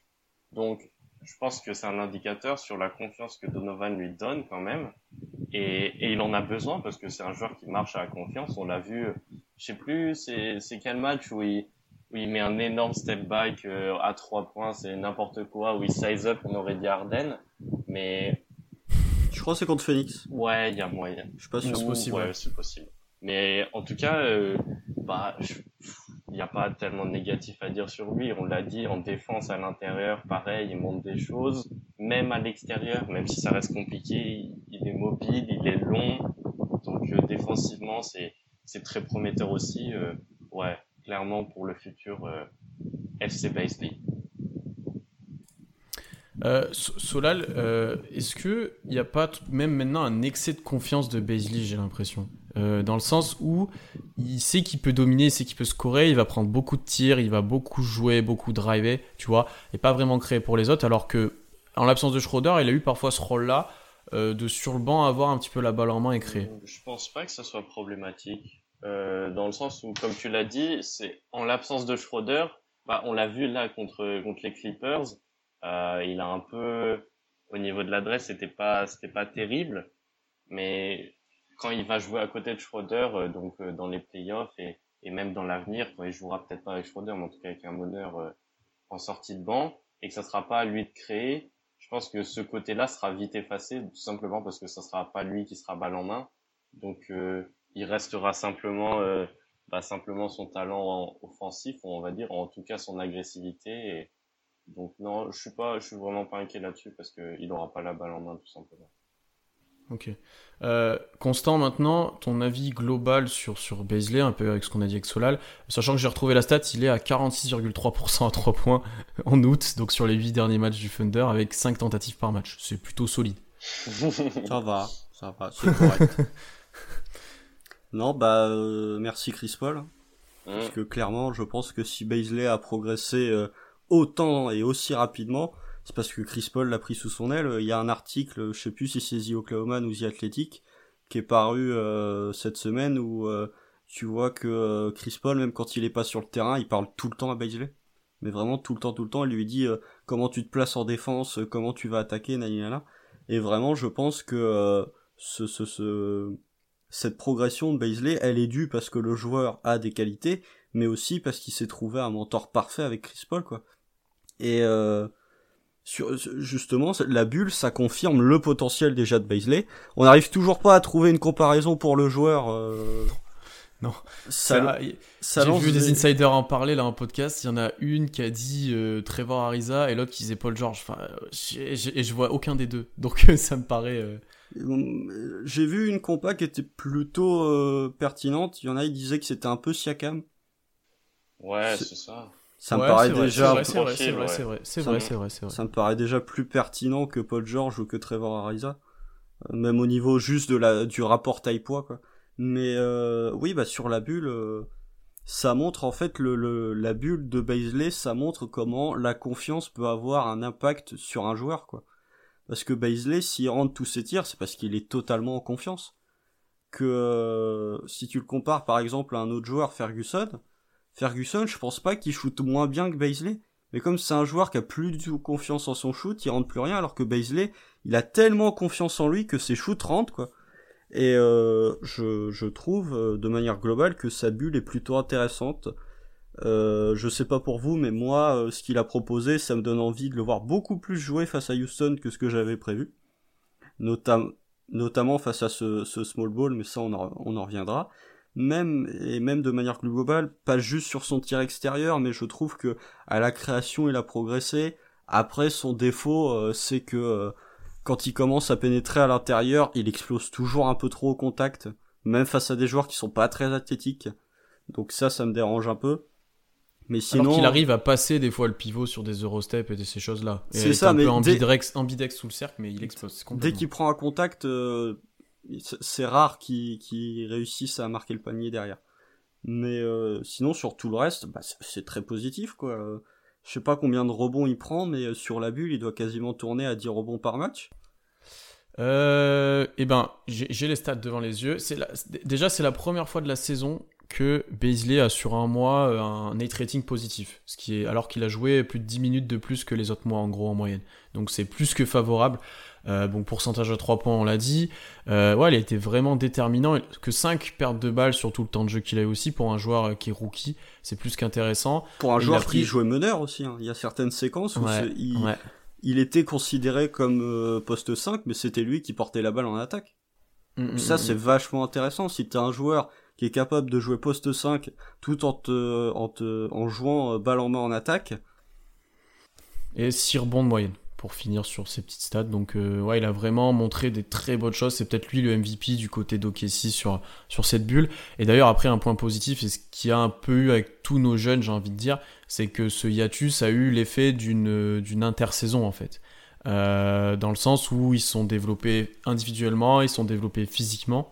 Donc, je pense que c'est un indicateur sur la confiance que Donovan lui donne quand même. Et, et il en a besoin parce que c'est un joueur qui marche à la confiance. On l'a vu, je sais plus, c'est quel match où il, où il met un énorme step back euh, à trois points, c'est n'importe quoi, où il size up, on aurait dit Arden. Mais. Je crois que c'est contre Phoenix. Ouais, il y a moyen. Je suis pas sûr. C'est possible. Ouais, c'est possible. Mais en tout cas, euh, bah, il n'y a pas tellement de négatif à dire sur lui. On l'a dit, en défense à l'intérieur, pareil, il montre des choses. Même à l'extérieur, même si ça reste compliqué, il est mobile, il est long. Donc euh, défensivement, c'est c'est très prometteur aussi. Euh, ouais, clairement pour le futur euh, FC Baisley. Euh, Solal, euh, est-ce que il n'y a pas même maintenant un excès de confiance de Baisley, j'ai l'impression, dans le sens où il sait qu'il peut dominer, il sait qu'il peut scorer, il va prendre beaucoup de tirs, il va beaucoup jouer, beaucoup driver, tu vois, et pas vraiment créer pour les autres, alors que en l'absence de Schroeder, il a eu parfois ce rôle-là de sur le banc avoir un petit peu la balle en main et créer Je pense pas que ça soit problématique. Dans le sens où, comme tu l'as dit, c'est en l'absence de Schroeder, bah, on l'a vu là contre, contre les Clippers, il a un peu, au niveau de l'adresse, c'était pas, c'était pas terrible, mais quand il va jouer à côté de Schroeder, donc dans les playoffs et, et même dans l'avenir, quand il jouera peut-être pas avec Schroeder, mais en tout cas avec un meneur en sortie de banc, et que ça sera pas à lui de créer, je pense que ce côté-là sera vite effacé, tout simplement parce que ça sera pas lui qui sera balle en main. Donc euh, il restera simplement, euh, bah, simplement son talent offensif, on va dire, en tout cas son agressivité. Et donc non, je suis pas, je suis vraiment pas inquiet là-dessus parce qu'il n'aura pas la balle en main tout simplement. Ok. Euh, Constant, maintenant, ton avis global sur, sur Baisley, un peu avec ce qu'on a dit avec Solal, sachant que j'ai retrouvé la stat, il est à 46,3% à 3 points en août, donc sur les 8 derniers matchs du Thunder, avec 5 tentatives par match. C'est plutôt solide. ça va, ça va, c'est correct. Non, bah, euh, merci Chris Paul. Parce que clairement, je pense que si Baisley a progressé euh, autant et aussi rapidement, c'est parce que Chris Paul l'a pris sous son aile. Il y a un article, je sais plus si c'est The Oklahoma ou The Athletic, qui est paru euh, cette semaine où euh, tu vois que euh, Chris Paul, même quand il est pas sur le terrain, il parle tout le temps à Baisley. Mais vraiment tout le temps, tout le temps, il lui dit comment tu te places en défense, comment tu vas attaquer, nanana. Et vraiment, je pense que ce, ce, ce, cette progression de Baisley, elle est due parce que le joueur a des qualités, mais aussi parce qu'il s'est trouvé un mentor parfait avec Chris Paul, quoi. Et sur, justement, la bulle, ça confirme le potentiel déjà de Baisley. On n'arrive toujours pas à trouver une comparaison pour le joueur. Euh... Non. Ça, ça J'ai vu des... insiders en parler là en podcast. Il y en a une qui a dit euh, Trevor Ariza et l'autre qui disait Paul George. Enfin, et je vois aucun des deux. Donc ça me paraît. Euh... J'ai vu une compa qui était plutôt euh, pertinente. Il y en a, ils disaient que c'était un peu Siakam. Ouais, c'est ça. Ça me paraît déjà. C'est vrai, c'est vrai, c'est vrai, c'est vrai, c'est vrai, Ça me paraît déjà plus pertinent que Paul George ou que Trevor Ariza. Euh, même au niveau juste de la, du rapport taille-poids, quoi. Mais euh, oui, bah sur la bulle, euh, ça montre en fait le, le, la bulle de Baisley, ça montre comment la confiance peut avoir un impact sur un joueur, quoi. Parce que Baisley, s'il rentre tous ses tirs, c'est parce qu'il est totalement en confiance. Que euh, si tu le compares par exemple à un autre joueur, Ferguson, Ferguson, je pense pas qu'il shoot moins bien que Baisley. Mais comme c'est un joueur qui a plus du tout confiance en son shoot, il rentre plus rien, alors que Baisley, il a tellement confiance en lui que ses shoots rentrent, quoi. Et euh, je, je trouve, euh, de manière globale, que sa bulle est plutôt intéressante. Euh, je sais pas pour vous, mais moi, euh, ce qu'il a proposé, ça me donne envie de le voir beaucoup plus jouer face à Houston que ce que j'avais prévu. notamment face à ce, ce small ball, mais ça, on on en reviendra même et même de manière plus globale, pas juste sur son tir extérieur, mais je trouve que à la création il a progressé. Après son défaut, euh, c'est que euh, quand il commence à pénétrer à l'intérieur, il explose toujours un peu trop au contact, même face à des joueurs qui sont pas très athlétiques. Donc ça, ça me dérange un peu. Mais sinon, Alors qu'il arrive à passer des fois le pivot sur des Eurostep et de ces choses-là. C'est ça, un mais peu ambidex, ambidex sous le cercle, mais il explose. Dès qu'il prend un contact, euh, c'est rare qu'ils réussissent à marquer le panier derrière. Mais euh, sinon, sur tout le reste, bah, c'est très positif, quoi. Je sais pas combien de rebonds il prend, mais euh, sur la bulle, il doit quasiment tourner à 10 rebonds par match. Euh, eh ben, j'ai les stats devant les yeux. La, déjà, c'est la première fois de la saison que Beasley a sur un mois euh, un net rating positif, ce qui est alors qu'il a joué plus de 10 minutes de plus que les autres mois en gros en moyenne. Donc c'est plus que favorable. Euh, bon, pourcentage à 3 points, on l'a dit. Euh, ouais, il a été vraiment déterminant. Que 5 pertes de balles sur tout le temps de jeu qu'il a eu aussi pour un joueur qui est rookie, c'est plus qu'intéressant. Pour un joueur qui jouait meneur aussi. Hein. Il y a certaines séquences où il, était considéré comme euh, poste 5, mais c'était lui qui portait la balle en attaque. Mm, mm, ça, mm, c'est vachement intéressant. Si t'es un joueur qui est capable de jouer poste 5 tout en, en, jouant balle en main en attaque. Et 6 rebonds de moyenne pour finir sur ces petites stats. Donc euh, ouais, il a vraiment montré des très bonnes choses. C'est peut-être lui le MVP du côté d'Okessi sur, cette bulle. Et d'ailleurs, après, un point positif, et ce qu'il y a un peu eu avec tous nos jeunes, j'ai envie de dire, c'est que ce hiatus a eu l'effet d'une, d'une intersaison en fait. Euh, dans le sens où ils sont développés individuellement, ils sont développés physiquement.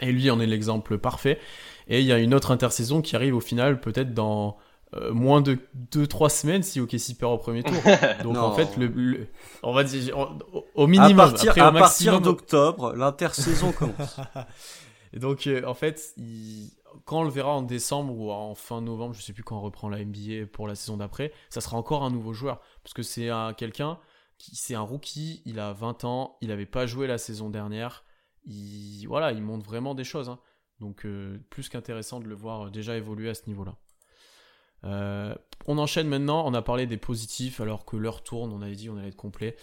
Et lui en est l'exemple parfait. Et il y a une autre intersaison qui arrive au final peut-être dans euh, moins de 2-3 semaines si OKC perd au premier tour. Donc en fait, le, on va dire au, minimum. À partir, à partir d'octobre, l'intersaison commence. Et donc euh, en fait, quand on le verra en décembre ou en fin novembre, je sais plus quand on reprend la NBA pour la saison d'après, ça sera encore un nouveau joueur parce que c'est quelqu'un qui c'est un rookie, il a 20 ans, il n'avait pas joué la saison dernière. Il, voilà, il montre vraiment des choses. Hein. Donc euh, plus qu'intéressant de le voir déjà évoluer à ce niveau-là. Euh, on enchaîne maintenant, on a parlé des positifs alors que l'heure tourne, on avait dit on allait être complet.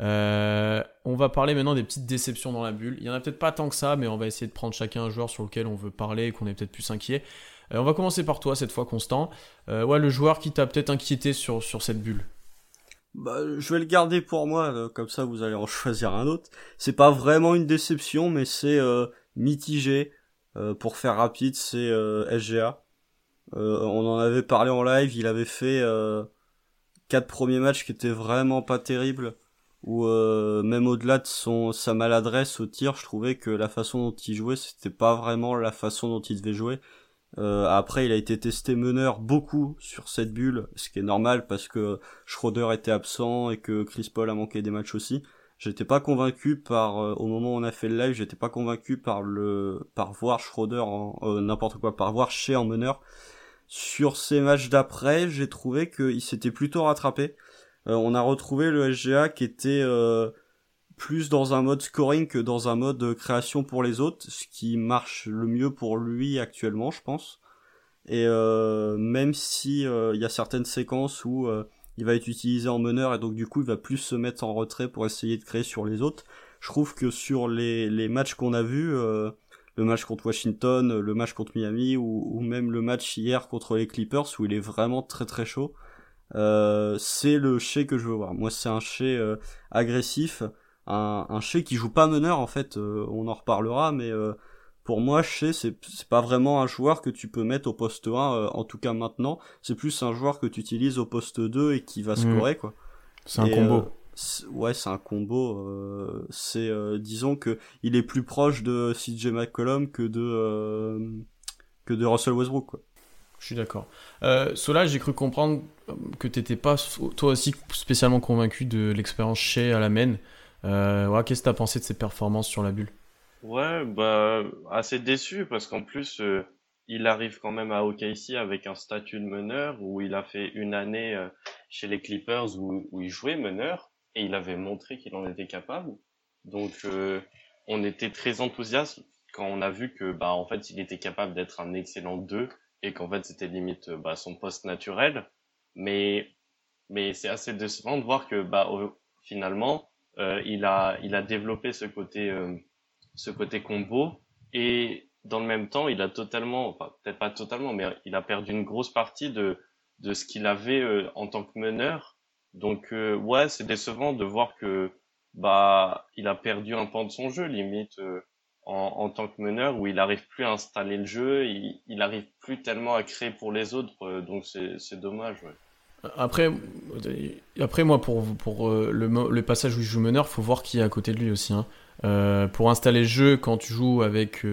Euh, on va parler maintenant des petites déceptions dans la bulle. Il y en a peut-être pas tant que ça, mais on va essayer de prendre chacun un joueur sur lequel on veut parler et qu'on est peut-être plus inquiet. on va commencer par toi cette fois, Constant. ouais, le joueur qui t'a peut-être inquiété sur cette bulle. Bah, je vais le garder pour moi, comme ça vous allez en choisir un autre. C'est pas vraiment une déception, mais c'est mitigé. pour faire rapide, c'est SGA. Euh, on en avait parlé en live, il avait fait euh, quatre premiers matchs qui étaient vraiment pas terribles où euh, même au-delà de son sa maladresse au tir, je trouvais que la façon dont il jouait, c'était pas vraiment la façon dont il devait jouer. Après, il a été testé meneur beaucoup sur cette bulle, ce qui est normal parce que Schroeder était absent et que Chris Paul a manqué des matchs aussi. J'étais pas convaincu par au moment où on a fait le live, j'étais pas convaincu par le par voir Schroeder en n'importe quoi, par voir chez en meneur. Sur ces matchs d'après, j'ai trouvé qu'il s'était plutôt rattrapé. Euh, on a retrouvé le SGA qui était euh, plus dans un mode scoring que dans un mode création pour les autres, ce qui marche le mieux pour lui actuellement, je pense. Et euh, même si il y a certaines séquences où il va être utilisé en meneur et donc du coup il va plus se mettre en retrait pour essayer de créer sur les autres, je trouve que sur les, les matchs qu'on a vus, le match contre Washington, le match contre Miami ou, même le match hier contre les Clippers où il est vraiment très très chaud. Euh, c'est le Shea que je veux voir. Moi, c'est un euh, agressif, un, un Shea qui joue pas meneur en fait. Euh, on en reparlera, mais pour moi, Shea c'est c'est pas vraiment un joueur que tu peux mettre au poste 1 en tout cas maintenant. C'est plus un joueur que tu utilises au poste 2 et qui va mmh. scorer quoi. C'est un combo ouais, c'est un combo. Euh, c'est, euh, disons que il est plus proche de CJ McCollum que de euh, que de Russell Westbrook. Quoi. Je suis d'accord. Euh, Sola, j'ai cru comprendre que t'étais pas toi aussi spécialement convaincu de l'expérience chez Alamen. Euh, ouais, qu'est-ce que t'as pensé de ses performances sur la bulle? Ouais, bah assez déçu parce qu'en plus il arrive quand même à OKC avec un statut de meneur où il a fait une année chez les Clippers où, il jouait meneur et il avait montré qu'il en était capable. Donc euh, on était très enthousiaste quand on a vu que bah en fait il était capable d'être un excellent 2 et qu'en fait c'était limite bah, son poste naturel. Mais mais c'est assez décevant de voir que bah finalement euh, il a il a développé ce côté euh, ce côté combo et dans le même temps il a totalement enfin peut-être pas totalement mais il a perdu une grosse partie de de ce qu'il avait euh, en tant que meneur donc euh, ouais, c'est décevant de voir que bah il a perdu un pan de son jeu limite euh, en, en, tant que meneur où il arrive plus à installer le jeu, il, il arrive plus tellement à créer pour les autres, euh, donc c'est dommage. Ouais. Après, après moi pour pour le, le passage où il joue meneur, faut voir qui est à côté de lui aussi. Hein. Euh, pour installer le jeu, quand tu joues avec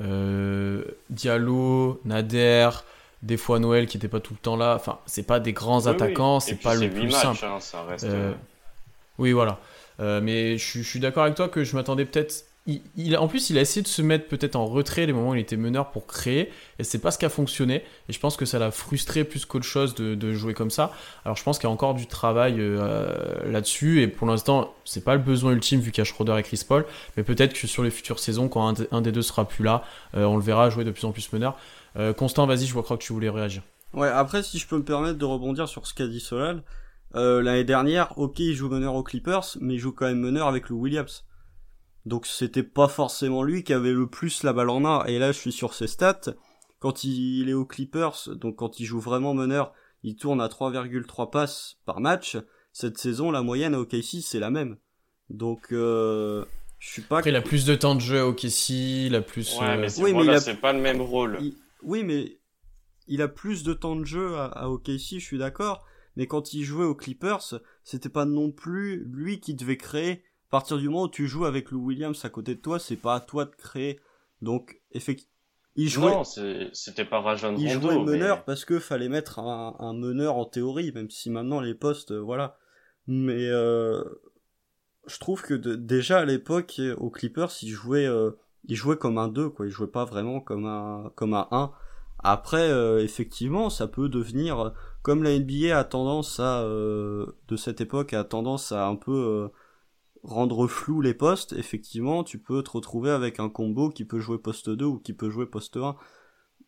euh, Diallo, Nader, des fois Noël qui n'était pas tout le temps là. Enfin, c'est pas des grands attaquants, c'est pas le plus simple. Hein, ça reste... Euh, euh, oui, voilà. Euh, mais je, suis d'accord avec toi que je m'attendais peut-être. Il, en plus, il a essayé de se mettre peut-être en retrait les moments où il était meneur pour créer, et c'est pas ce qui a fonctionné. Et je pense que ça l'a frustré plus qu'autre chose de, jouer comme ça. Alors je pense qu'il y a encore du travail là-dessus, et pour l'instant, c'est pas le besoin ultime vu qu'il y a Schroeder et Chris Paul, mais peut-être que sur les futures saisons, quand un, des deux sera plus là, on le verra jouer de plus en plus meneur. Euh, Constant, vas-y, je crois que tu voulais réagir. Ouais, après, si je peux me permettre de rebondir sur ce qu'a dit Solal, euh, l'année dernière, ok, il joue meneur aux Clippers, mais il joue quand même meneur avec Lou Williams. Donc c'était pas forcément lui qui avait le plus la balle en main. Et là, je suis sur ses stats. Quand il est aux Clippers, donc quand il joue vraiment meneur, il tourne à 3,3 passes par match. Cette saison, la moyenne à OKC, c'est la même. Donc, euh, je suis pas. Après, il a plus de temps de jeu à OKC, il a plus. Ouais, mais oui, mais c'est pas le même rôle. Oui, mais il a plus de temps de jeu à, à OKC, je suis d'accord. Mais quand il jouait aux Clippers, c'était pas non plus lui qui devait créer. À partir du moment où tu joues avec Lou Williams à côté de toi, c'est pas à toi de créer. Donc, effectivement, il jouait. Non, c'était pas Rajon Il Rondo, jouait meneur mais- parce que fallait mettre un, un meneur en théorie, même si maintenant les postes, euh, voilà. Mais euh, je trouve que de- déjà à l'époque, euh, aux Clippers, il jouait, euh, il jouait comme un 2, quoi. Il jouait pas vraiment comme un, comme un 1. Après, euh, effectivement, ça peut devenir, euh, comme la NBA a tendance à, euh, de cette époque, a tendance à un peu rendre flou les postes, effectivement, tu peux te retrouver avec un combo qui peut jouer poste 2 ou qui peut jouer poste 1.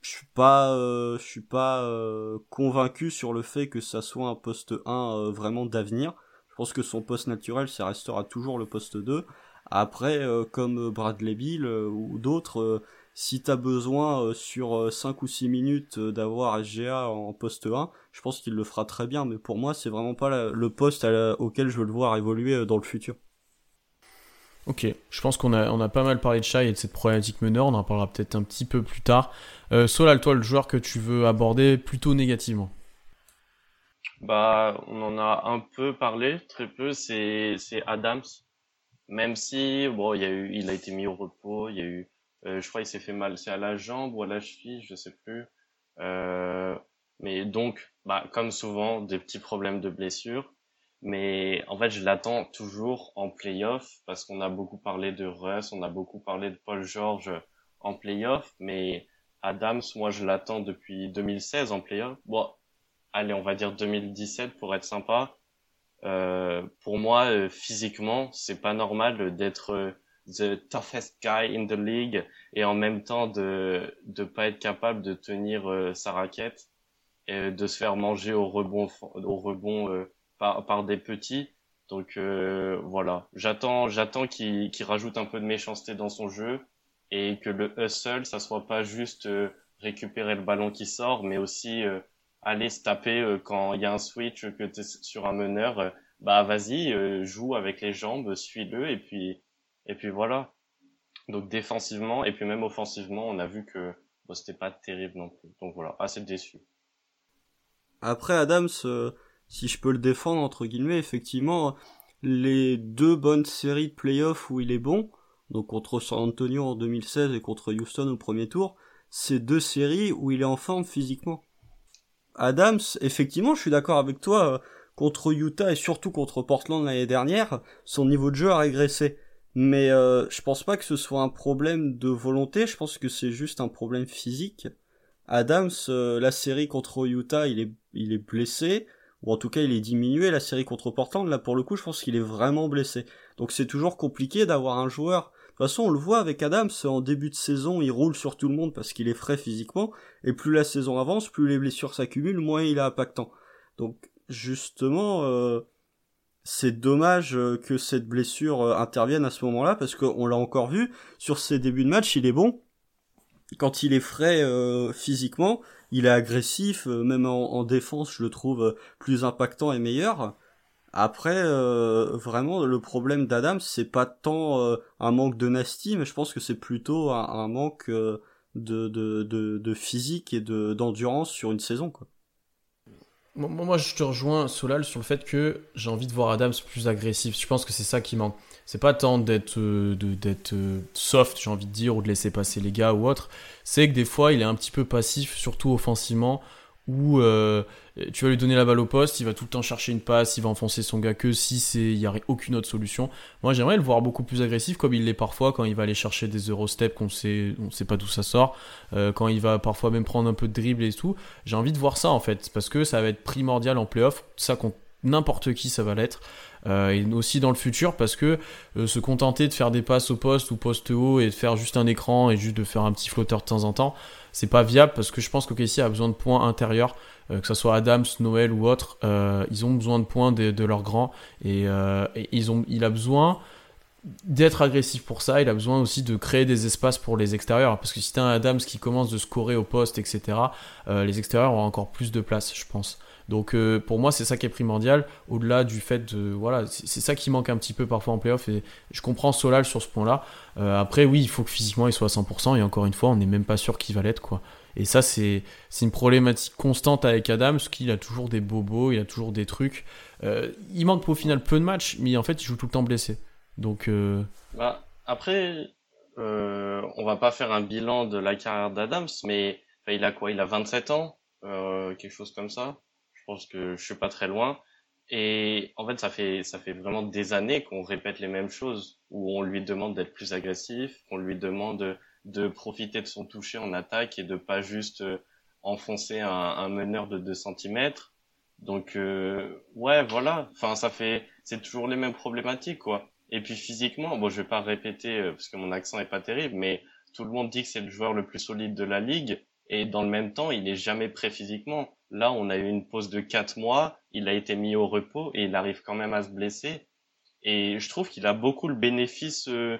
Je suis pas, euh, je suis pas euh, convaincu sur le fait que ça soit un poste 1 euh, vraiment d'avenir. Je pense que son poste naturel, ça restera toujours le poste 2. Après, comme Bradley Bill ou d'autres, si t'as besoin sur 5 ou 6 minutes d'avoir SGA en poste 1, je pense qu'il le fera très bien. Mais pour moi, c'est vraiment pas le poste auquel je veux le voir évoluer dans le futur. Ok, je pense qu'on a, on a pas mal parlé de Shai et de cette problématique meneur, on en parlera peut-être un petit peu plus tard. Euh, Solal, toi, le joueur que tu veux aborder plutôt négativement. Bah, on en a un peu parlé, très peu, c'est c'est Adams. Même si bon, il a été mis au repos, il y a eu euh, je crois il s'est fait mal, c'est à la jambe ou à la cheville, je sais plus. Euh, mais donc bah comme souvent des petits problèmes de blessure, mais en fait, je l'attends toujours en playoff parce qu'on a beaucoup parlé de Russ, on a beaucoup parlé de Paul George en playoff, mais Adams, moi je l'attends depuis 2016 en playoff. Bon, allez, on va dire 2017 pour être sympa. Euh, pour moi, euh, physiquement, c'est pas normal d'être euh, the toughest guy in the league et en même temps de de pas être capable de tenir euh, sa raquette et de se faire manger au rebond au rebond par par des petits. Donc euh, voilà, j'attends j'attends qu'il qu'il rajoute un peu de méchanceté dans son jeu et que le hustle, ça soit pas juste euh, récupérer le ballon qui sort, mais aussi euh, aller se taper euh, quand il y a un switch, que tu es sur un meneur, euh, bah vas-y, euh, joue avec les jambes, suis-le et puis et puis voilà. Donc défensivement et puis même offensivement, on a vu que bon, c'était pas terrible non plus. Donc voilà, assez déçu. Après Adams, euh, si je peux le défendre entre guillemets, effectivement, les deux bonnes séries de playoffs où il est bon, donc contre San Antonio en 2016 et contre Houston au premier tour, c'est deux séries où il est en forme physiquement. Adams, effectivement, je suis d'accord avec toi, euh, contre Utah et surtout contre Portland l'année dernière, son niveau de jeu a régressé. Mais euh, je pense pas que ce soit un problème de volonté, je pense que c'est juste un problème physique. Adams, euh, la série contre Utah, il est, il est blessé, ou en tout cas il est diminué. La série contre Portland, là pour le coup, je pense qu'il est vraiment blessé. Donc c'est toujours compliqué d'avoir un joueur. De toute façon, on le voit avec Adams, en début de saison, il roule sur tout le monde parce qu'il est frais physiquement, et plus la saison avance, plus les blessures s'accumulent, moins il est impactant. Donc justement, euh, c'est dommage euh, que cette blessure euh, intervienne à ce moment-là, parce qu'on l'a encore vu, sur ses débuts de match, il est bon, quand il est frais euh, physiquement, il est agressif, euh, même en, en défense, je le trouve euh, plus impactant et meilleur. Après, euh, vraiment, le problème d'Adams, c'est pas tant un manque de nasty, mais je pense que c'est plutôt un, manque de, de, de, physique et de d'endurance sur une saison, quoi. Moi, moi, je te rejoins, Solal, sur le fait que j'ai envie de voir Adams plus agressif. Je pense que c'est ça qui manque. C'est pas tant d'être euh, euh, soft, j'ai envie de dire, ou de laisser passer les gars ou autre. C'est que des fois, il est un petit peu passif, surtout offensivement, où euh, tu vas lui donner la balle au poste, il va tout le temps chercher une passe, il va enfoncer son gars que si c'est il y a aucune autre solution. Moi, j'aimerais le voir beaucoup plus agressif, comme il l'est parfois quand il va aller chercher des Eurostep qu'on sait, on sait pas d'où ça sort, quand il va parfois même prendre un peu de dribble et tout. J'ai envie de voir ça en fait, parce que ça va être primordial en playoff. Ça contre n'importe qui, ça va l'être. Euh, et aussi dans le futur, parce que euh, se contenter de faire des passes au poste ou poste haut et de faire juste un écran et juste de faire un petit flotteur de temps en temps, c'est pas viable parce que je pense qu'OKC a besoin de points intérieurs, euh, que ce soit Adams, Noël ou autre. ils ont besoin de points de, de leurs grands et, ils ont, il a besoin d'être agressif pour ça, il a besoin aussi de créer des espaces pour les extérieurs. Parce que si t'as un Adams qui commence de scorer au poste, etc., les extérieurs auront encore plus de place, je pense. Donc euh, pour moi, c'est ça qui est primordial, au-delà du fait de... Voilà, c'est ça qui manque un petit peu parfois en playoff, et je comprends Solal sur ce point-là. Euh, après, oui, il faut que physiquement il soit à 100%, et encore une fois, on n'est même pas sûr qu'il va l'être, quoi. Et ça, c'est une problématique constante avec Adams, qu'il a toujours des bobos, il a toujours des trucs. Euh, il manque au final peu de matchs, mais en fait, il joue tout le temps blessé. Donc... Bah, après, on va pas faire un bilan de la carrière d'Adams, mais il a quoi? Il a 27 ans, quelque chose comme ça. Je pense que je suis pas très loin. Et en fait, ça fait ça fait vraiment des années qu'on répète les mêmes choses, où on lui demande d'être plus agressif, qu'on lui demande de, profiter de son toucher en attaque et de pas juste euh, enfoncer un, un meneur de 2 cm. Donc euh, ouais, voilà. Enfin, ça fait c'est toujours les mêmes problématiques quoi. Et puis physiquement, bon, je vais pas répéter euh, parce que mon accent est pas terrible, mais tout le monde dit que c'est le joueur le plus solide de la ligue et dans le même temps, il est jamais prêt physiquement. Là, on a eu une pause de quatre mois, il a été mis au repos et il arrive quand même à se blesser. Et je trouve qu'il a beaucoup le bénéfice euh,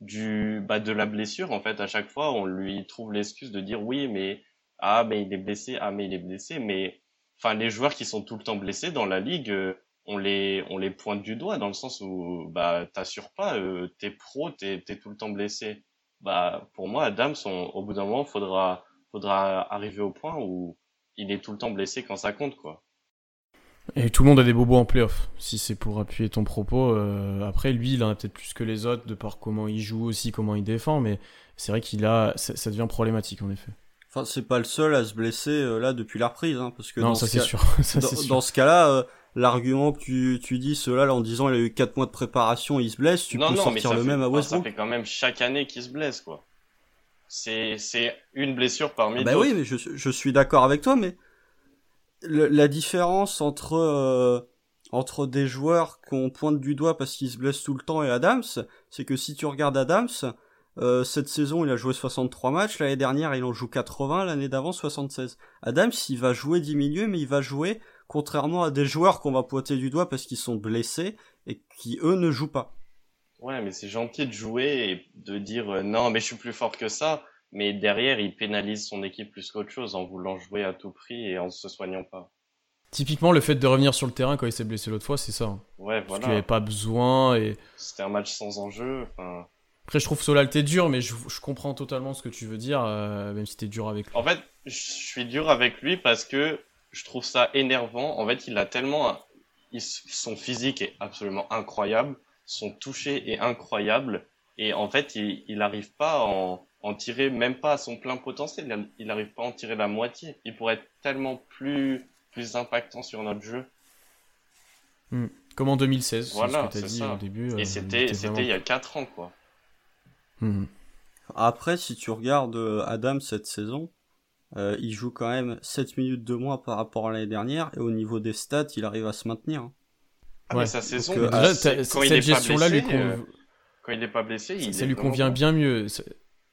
du bah, de la blessure. En fait, à chaque fois, on lui trouve l'excuse de dire oui, mais ah, mais il est blessé, ah, mais il est blessé. Mais enfin, les joueurs qui sont tout le temps blessés dans la ligue, euh, on les on les pointe du doigt dans le sens où bah t'assures pas, euh, t'es pro, t'es t'es tout le temps blessé. Bah pour moi, Adams, au bout d'un moment, faudra faudra arriver au point où il est tout le temps blessé quand ça compte, quoi. Et tout le monde a des bobos en playoff, si c'est pour appuyer ton propos. Euh, après, lui, il en a peut-être plus que les autres, de par comment il joue aussi, comment il défend, mais c'est vrai qu'il a, ça, devient problématique en effet. Enfin, c'est pas le seul à se blesser euh, là depuis la reprise, hein, parce que non, ça c'est sûr. dans, ce cas-là, euh, l'argument que tu, tu dis, cela là, en disant il a eu 4 mois de préparation, il se blesse, tu peux sortir le même à Westbrook. Ça fait quand même chaque année qu'il se blesse, quoi. C'est, une blessure parmi bah oui, mais je, je suis d'accord avec toi, mais la différence entre euh, entre des joueurs qu'on pointe du doigt parce qu'ils se blessent tout le temps et Adams, c'est que si tu regardes Adams, euh, cette saison il a joué 63 matchs, l'année dernière il en joue 80, l'année d'avant 76. Adams il va jouer 10 milieux mais il va jouer contrairement à des joueurs qu'on va pointer du doigt parce qu'ils sont blessés et qui eux ne jouent pas. Ouais mais c'est gentil de jouer et de dire euh, non mais je suis plus fort que ça mais derrière, il pénalise son équipe plus qu'autre chose en voulant jouer à tout prix et en se soignant pas. Typiquement, le fait de revenir sur le terrain quand il s'est blessé l'autre fois, c'est ça. Hein. Ouais, voilà. Parce qu'il n'y avait pas besoin et. C'était un match sans enjeu. Après, je trouve Solal t'es dur, mais je, comprends totalement ce que tu veux dire, euh, même si t'es dur avec lui. En fait, je suis dur avec lui parce que je trouve ça énervant. En fait, il a tellement. Son physique est absolument incroyable. Son toucher est incroyable. Et en fait, il n'arrive pas en en tirer même pas à son plein potentiel. Il n'arrive pas à en tirer la moitié. Il pourrait être tellement plus, plus impactant sur notre jeu. Hmm. Comme en 2016, voilà, c'est ce que dit au début. Et euh, c'était il y a 4 ans, quoi. Hmm. Après, si tu regardes euh, Adam cette saison, euh, il joue quand même 7 minutes de moins par rapport à l'année dernière, et au niveau des stats, il arrive à se maintenir. Hein. Ah, mais sa saison, quand il est pas blessé, quand il n'est pas blessé, ça, ça lui convient bien mieux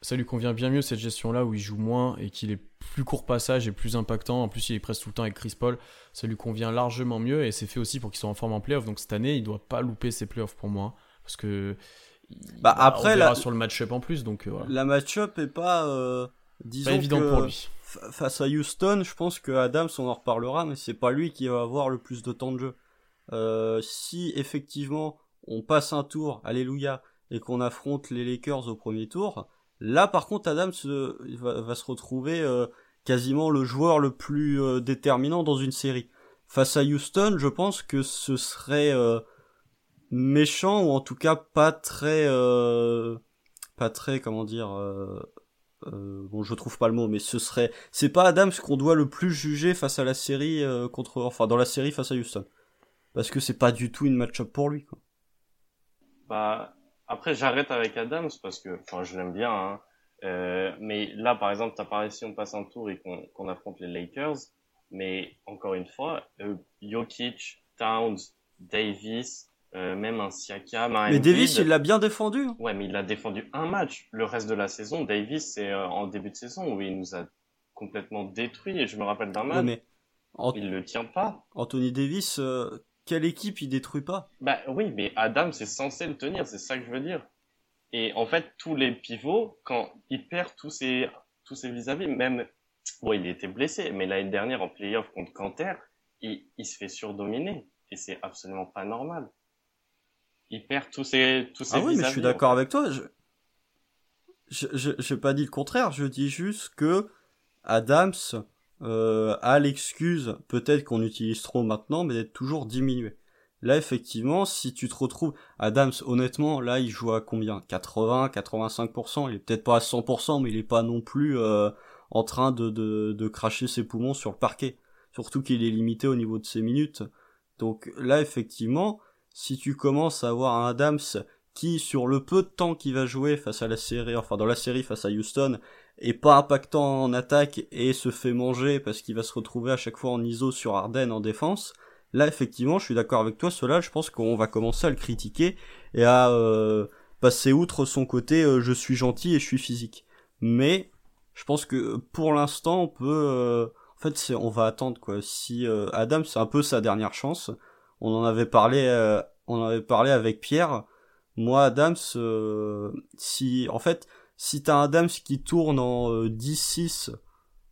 ça lui convient bien mieux cette gestion-là où il joue moins et qu'il est plus court passage et plus impactant. En plus, il est presque tout le temps avec Chris Paul. Ça lui convient largement mieux et c'est fait aussi pour qu'il soit en forme en playoff. Donc cette année, il doit pas louper ses playoffs pour moi parce que bah après on verra sur le match-up en plus. Donc euh, la match-up est pas euh, disons pas évident pour lui. Face à Houston, je pense que Adams, on en reparlera, mais c'est pas lui qui va avoir le plus de temps de jeu. Euh, si effectivement on passe un tour, alléluia, et qu'on affronte les Lakers au premier tour, Là, par contre, Adams va, se retrouver euh, quasiment le joueur le plus euh, déterminant dans une série. Face à Houston, je pense que ce serait euh, méchant ou en tout cas pas très, pas très, comment dire. bon, je trouve pas le mot, mais ce serait, c'est pas Adams qu'on doit le plus juger face à la série contre, enfin dans la série face à Houston, parce que c'est pas du tout une match-up pour lui. Quoi. Bah, après, j'arrête avec Adams parce que, enfin, je l'aime bien. Hein. Euh, mais là, par exemple, t'as parlé si on passe un tour et qu'on affronte les Lakers. Mais encore une fois, euh, Jokic, Towns, Davis, euh, même un Siakam, un Mais Davis, il l'a bien défendu. Hein. Ouais, mais il a défendu un match. Le reste de la saison, Davis, c'est euh, en début de saison où il nous a complètement détruit. Et je me rappelle d'un match. mais Il le tient pas. Anthony Davis, euh, quelle équipe il détruit pas? Bah oui, mais Adam c'est censé le tenir, c'est ça que je veux dire. Et en fait, tous les pivots, quand il perd tous ses tous ses vis-à-vis, même bon, il était blessé, mais l'année dernière en playoff contre Canter, il, il se fait surdominer et c'est absolument pas normal. Il perd tous ses tous ses Ah oui, mais je suis d'accord avec toi. Je je j'ai pas dit le contraire. Je dis juste que Adams euh, à l'excuse, peut-être qu'on utilise trop maintenant, mais d'être toujours diminué. Là, effectivement, si tu te retrouves, Adams, honnêtement, là, il joue à combien? 80, 85%. Il est peut-être pas à 100%, mais il est pas non plus euh, en train de, de, de cracher ses poumons sur le parquet. Surtout qu'il est limité au niveau de ses minutes. Donc là, effectivement, si tu commences à avoir un Adams qui, sur le peu de temps qu'il va jouer face à la série, enfin dans la série face à Houston, est pas impactant en attaque et se fait manger parce qu'il va se retrouver à chaque fois en ISO sur Arden en défense, là effectivement je suis d'accord avec toi, cela je pense qu'on va commencer à le critiquer et à euh, passer outre son côté euh, je suis gentil et je suis physique. Mais je pense que pour l'instant on peut... Euh, en fait c'est on va attendre quoi. Si Adam c'est un peu sa dernière chance, on en avait parlé, on en avait parlé avec Pierre, moi, Adams, euh, si en fait, si t'as un Adams qui tourne en 10-6 euh,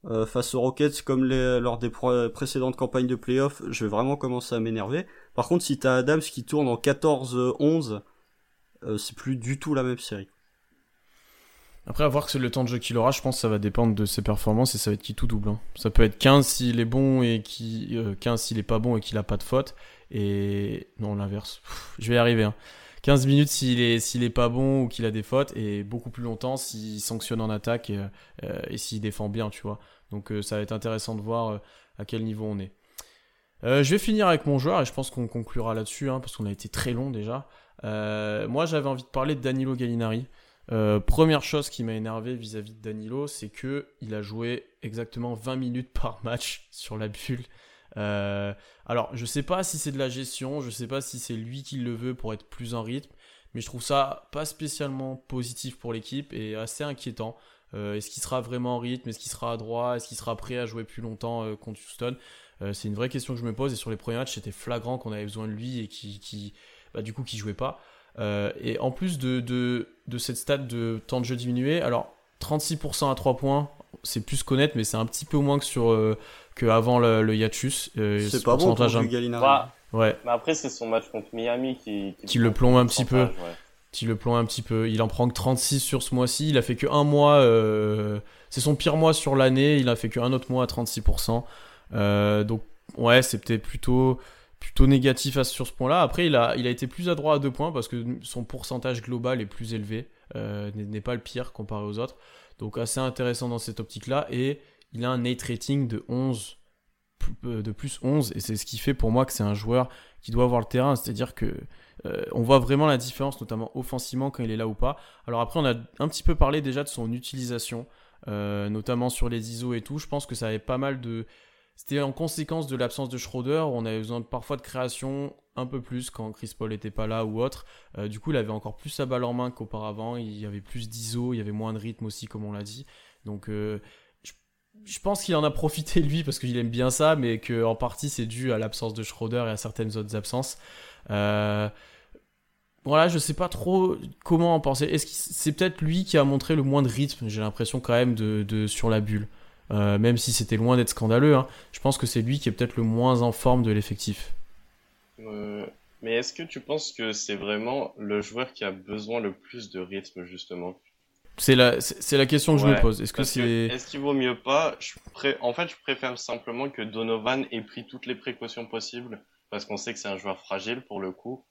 euh, face aux Rockets comme lors des précédentes campagnes de playoffs, je vais vraiment commencer à m'énerver. Par contre, si t'as Adams qui tourne en 14-11, c'est plus du tout la même série. Après, à voir que c'est le temps de jeu qu'il aura, je pense que ça va dépendre de ses performances et ça va être qui tout double. Hein. Ça peut être 15 s'il est bon et qui 15 s'il est pas bon et qu'il a pas de faute. Et non, l'inverse. Je vais y arriver. Hein. 15 minutes s'il est, pas bon ou qu'il a des fautes et beaucoup plus longtemps s'il sanctionne en attaque et, euh, s'il défend bien, tu vois. Donc euh, ça va être intéressant de voir euh, à quel niveau on est. je vais finir avec mon joueur et je pense qu'on conclura là-dessus hein, parce qu'on a été très long déjà. moi j'avais envie de parler de Danilo Gallinari. première chose qui m'a énervé vis-à-vis de Danilo, c'est que il a joué exactement 20 minutes par match sur la bulle. Euh, alors, je sais pas si c'est de la gestion, je sais pas si c'est lui qui le veut pour être plus en rythme, mais je trouve ça pas spécialement positif pour l'équipe et assez inquiétant. Euh, est-ce qu'il sera vraiment en rythme? Est-ce qu'il sera à droit? Est-ce qu'il sera prêt à jouer plus longtemps euh, contre Houston? C'est une vraie question que je me pose et sur les premiers matchs, c'était flagrant qu'on avait besoin de lui et qui, bah, du coup, qui jouait pas. et en plus de, de, de cette stade de temps de jeu diminué, alors 36% à 3 points, c'est plus connaître, mais c'est un petit peu moins que sur avant le, le hiatus. Euh, c'est pas bon pour Gallinari. ouais. Mais après, c'est son match contre Miami qui, qui, le plombe un petit peu. Qui le plombe un petit peu. Il en prend que 36 sur ce mois-ci. Il a fait que un mois. Euh... C'est son pire mois sur l'année. Il a fait que un autre mois à 36%. Euh, donc, ouais, c'est peut-être plutôt plutôt négatif sur ce point-là. Après, il a, il a été plus adroit à deux points parce que son pourcentage global est plus élevé, euh, n'est pas le pire comparé aux autres. Donc assez intéressant dans cette optique-là. Et il a un Nate rating de 11, euh, de plus 11, et c'est ce qui fait pour moi que c'est un joueur qui doit avoir le terrain, c'est-à-dire que euh, on voit vraiment la différence, notamment offensivement quand il est là ou pas. Alors après, on a un petit peu parlé déjà de son utilisation, euh, notamment sur les ISO et tout. Je pense que ça avait pas mal de. C'était en conséquence de l'absence de Schroeder, on avait besoin parfois de création un peu plus quand Chris Paul n'était pas là ou autre. du coup, il avait encore plus sa balle en main qu'auparavant. Il y avait plus d'ISO, il y avait moins de rythme aussi, comme on l'a dit. Donc, je pense qu'il en a profité lui parce qu'il aime bien ça, mais que en partie c'est dû à l'absence de Schroeder et à certaines autres absences. Euh, voilà, je sais pas trop comment en penser. C'est peut-être lui qui a montré le moins de rythme J'ai l'impression quand même de, sur la bulle, euh, même si c'était loin d'être scandaleux. Hein. je pense que c'est lui qui est peut-être le moins en forme de l'effectif. Euh, mais est-ce que tu penses que c'est vraiment le joueur qui a besoin le plus de rythme justement? C'est la, c'est la question que je me pose. Est-ce que c'est. Est-ce qu'il vaut mieux pas je En fait, je préfère simplement que Donovan ait pris toutes les précautions possibles, parce qu'on sait que c'est un joueur fragile pour le coup,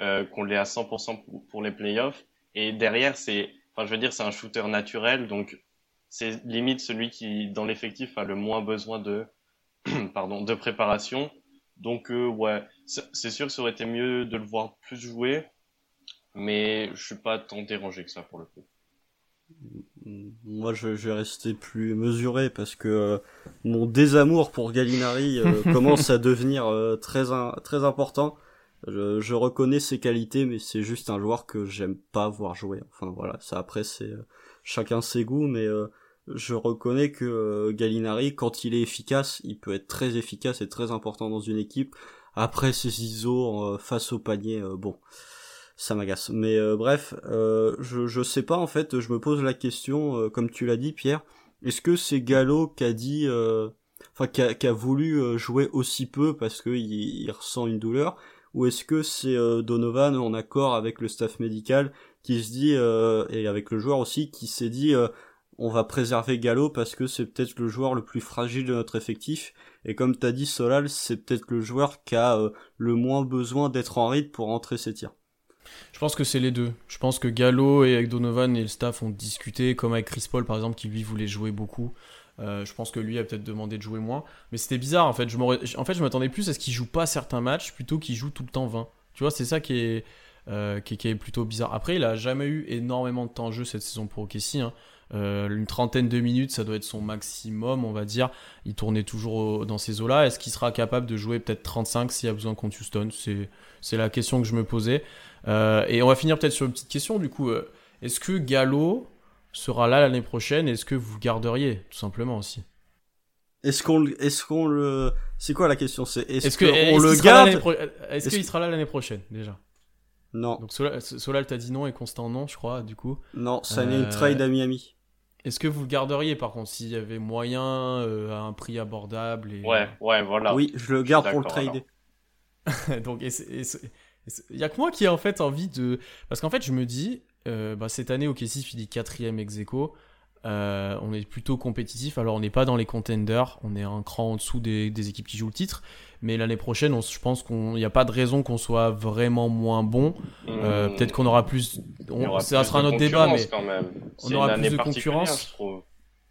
euh, qu'on l'ait à 100% pour, les playoffs. Et derrière, c'est. Enfin, je veux dire, c'est un shooter naturel, donc c'est limite celui qui, dans l'effectif, a le moins besoin de. pardon, de préparation. Donc, euh, ouais, c'est sûr que ça aurait été mieux de le voir plus jouer, mais je suis pas tant dérangé que ça pour le coup. Moi, je, vais rester plus mesuré parce que euh, mon désamour pour Gallinari euh, commence à devenir euh, très très important. Je, reconnais ses qualités, mais c'est juste un joueur que j'aime pas voir jouer. Enfin voilà, ça après c'est chacun ses goûts, mais je reconnais que Gallinari, quand il est efficace, il peut être très efficace et très important dans une équipe. Après ses ISO face au panier, bon ça m'agace. Mais euh, bref, euh, je, je sais pas en fait, je me pose la question, euh, comme tu l'as dit Pierre, est-ce que c'est Gallo qui a dit, enfin qui a, qui a, voulu jouer aussi peu parce qu'il il ressent une douleur, ou est-ce que c'est Donovan en accord avec le staff médical qui se dit, et avec le joueur aussi, qui s'est dit, on va préserver Gallo parce que c'est peut-être le joueur le plus fragile de notre effectif. Et comme t'as dit, Solal, c'est peut-être le joueur qui a euh, le moins besoin d'être en rythme pour rentrer ses tirs. Je pense que c'est les deux. Je pense que Gallo et avec Donovan et le staff ont discuté, comme avec Chris Paul par exemple, qui lui voulait jouer beaucoup. Euh, je pense que lui a peut-être demandé de jouer moins. Mais c'était bizarre en fait. En fait, je m'attendais plus à ce qu'il joue pas certains matchs plutôt qu'il joue tout le temps 20. Tu vois, c'est ça qui est, euh, qui, est plutôt bizarre. Après, il a jamais eu énormément de temps de jeu cette saison pour OKC. Euh, une trentaine de minutes, ça doit être son maximum, on va dire. Il tournait toujours dans ces eaux-là. Est-ce qu'il sera capable de jouer peut-être 35 s'il y a besoin contre Houston C'est la question que je me posais. Euh, et on va finir peut-être sur une petite question du coup. Est-ce que Gallo sera là l'année prochaine? Est-ce que vous garderiez tout simplement aussi? Est-ce qu'on est qu'on le c'est quoi la question? C'est est-ce qu'on le garde? Est-ce qu'il sera là l'année prochaine déjà? Non. Donc Solal, t'a dit non et Constant non, je crois, du coup. Non, ça n'est une euh, trade à Miami. Est-ce que vous le garderiez par contre s'il y avait moyen euh, à un prix abordable et... Ouais, ouais, voilà. Oui, je le garde pour le trader. Donc, il y a que moi qui ai en fait envie de. Parce qu'en fait, je me dis, euh, bah, cette année, OKC finit quatrième ex aequo. Euh, on est plutôt compétitif. Alors, on n'est pas dans les contenders, on est un cran en dessous des, équipes qui jouent le titre. Mais l'année prochaine, je pense qu'il n'y a pas de raison qu'on soit vraiment moins bon. Euh, peut-être qu'on aura plus. ça sera notre débat, mais on aura plus de concurrence.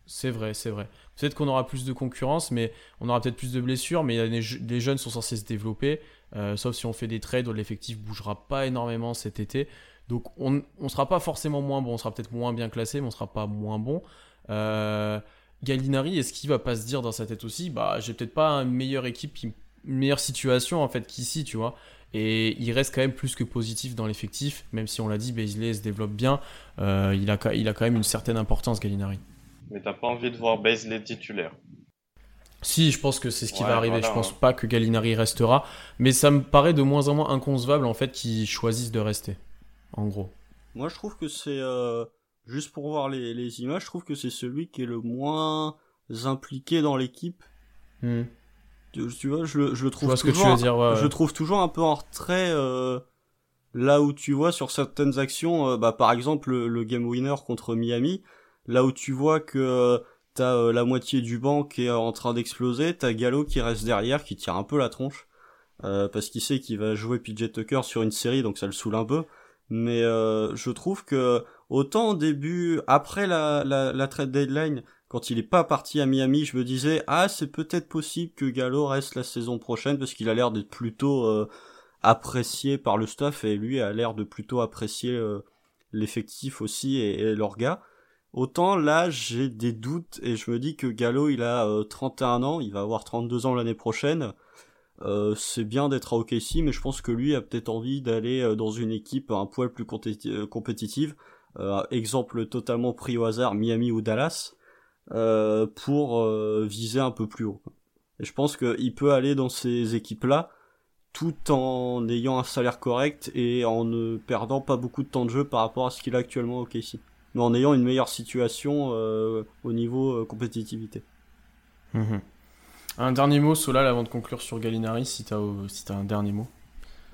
C'est vrai, c'est vrai. Peut-être qu'on aura plus de concurrence, mais on aura peut-être plus de blessures. Mais les, jeunes sont censés se développer. Euh, sauf si on fait des trades, l'effectif bougera pas énormément cet été. Donc on ne sera pas forcément moins bon, on sera peut-être moins bien classé, mais on sera pas moins bon. Euh, Gallinari, est-ce qu'il va pas se dire dans sa tête aussi, bah j'ai peut-être pas une meilleure équipe, une meilleure situation en fait qu'ici, tu vois. Et il reste quand même plus que positif dans l'effectif, même si on l'a dit, Baisley se développe bien. Euh, il, a, il a quand même une certaine importance, Gallinari. Mais t'as pas envie de voir Baisley titulaire si, je pense que c'est ce qui va arriver. je pense pas que Gallinari restera, mais ça me paraît de moins en moins inconcevable en fait qu'ils choisissent de rester en gros. Moi, je trouve que c'est euh, juste pour voir les, images, je trouve que c'est celui qui est le moins impliqué dans l'équipe. Hmm. Tu, vois, je, je le trouve toujours, je trouve toujours un peu en retrait. Euh, là où tu vois sur certaines actions, euh, bah par exemple le, game winner contre Miami, là où tu vois que t'as la moitié du banc qui est en train d'exploser, t'as Gallo qui reste derrière, qui tire un peu la tronche, parce qu'il sait qu'il va jouer PJ Tucker sur une série, donc ça le saoule un peu mais euh, je trouve que autant au début, après la, la, la trade deadline, quand il est pas parti à Miami, je me disais ah c'est peut-être possible que Gallo reste la saison prochaine parce qu'il a l'air d'être plutôt euh, apprécié par le staff et lui a l'air de plutôt apprécier euh, l'effectif aussi et, et leur gars. Autant là j'ai des doutes et je me dis que Gallo il a 31 ans, il va avoir 32 ans l'année prochaine. Euh, c'est bien d'être à OKC, mais je pense que lui a peut-être envie d'aller euh, dans une équipe un poil plus euh, compétitive. exemple totalement pris au hasard, Miami ou Dallas, pour viser un peu plus haut. Et je pense qu'il peut aller dans ces équipes-là tout en ayant un salaire correct et en ne perdant pas beaucoup de temps de jeu par rapport à ce qu'il a actuellement au OKC. Mais en ayant une meilleure situation au niveau compétitivité. Mhm. Un dernier mot, Solal, avant de conclure sur Gallinari, si t'as si as un dernier mot.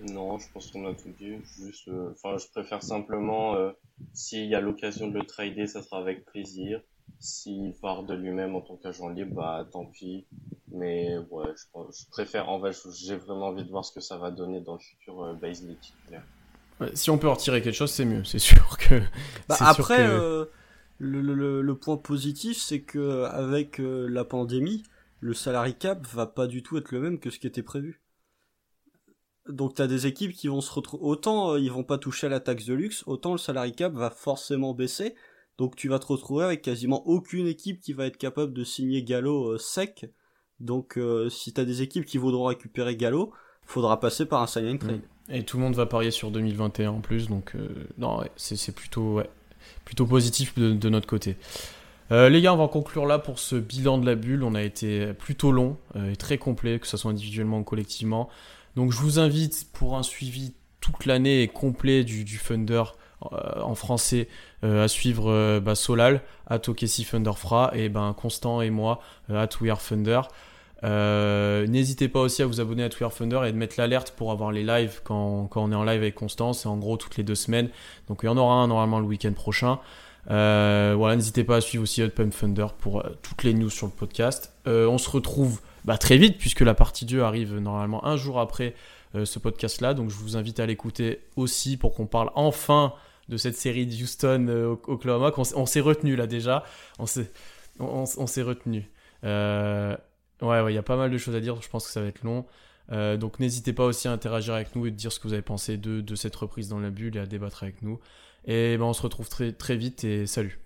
Non, je pense qu'on a tout dit. Juste, euh, enfin, je préfère simplement, euh, s'il y a l'occasion de le trader, ça sera avec plaisir. S'il part de lui-même en tant qu'agent libre, bah tant pis. Mais ouais, je, préfère. En fait, j'ai vraiment envie de voir ce que ça va donner dans le futur euh, base titulaire. si on peut en retirer quelque chose, c'est mieux. C'est sûr que. Bah, après, le, le, le, point positif, c'est que avec la pandémie, le salary cap va pas du tout être le même que ce qui était prévu. Donc t'as des équipes qui vont se retrouver autant euh, ils vont pas toucher à la taxe de luxe, autant le salary cap va forcément baisser. Donc tu vas te retrouver avec quasiment aucune équipe qui va être capable de signer Gallo euh, sec. Donc euh, si t'as des équipes qui voudront récupérer Gallo, faudra passer par un sign trade. Et tout le monde va parier sur 2021 en plus, donc non c'est plutôt positif de notre côté. Euh, les gars, on va conclure là pour ce bilan de la bulle. On a été plutôt long euh, et très complet, que ce soit individuellement ou collectivement. Donc je vous invite pour un suivi toute l'année et complet du, Thunder euh, en français à suivre bah, Solal, à Tokesi Thunderfra et ben Constant et moi à We Thunder. N'hésitez pas aussi à vous abonner à We Thunder et de mettre l'alerte pour avoir les lives quand, quand, on est en live avec Constant. C'est en gros toutes les deux semaines. Donc il y en aura un normalement le week-end prochain. Euh, voilà, n'hésitez pas à suivre aussi Hot Pump Thunder pour euh, toutes les news sur le podcast. Euh, on se retrouve bah, très vite puisque la partie 2 arrive normalement un jour après ce podcast-là. Donc je vous invite à l'écouter aussi pour qu'on parle enfin de cette série de Houston Oklahoma. On, s'est retenu là déjà. On s'est, on, s'est retenu. ouais, il y a pas mal de choses à dire. Je pense que ça va être long. donc n'hésitez pas aussi à interagir avec nous et de dire ce que vous avez pensé de, de cette reprise dans la bulle et à débattre avec nous. Et ben, on se retrouve très, très vite et salut.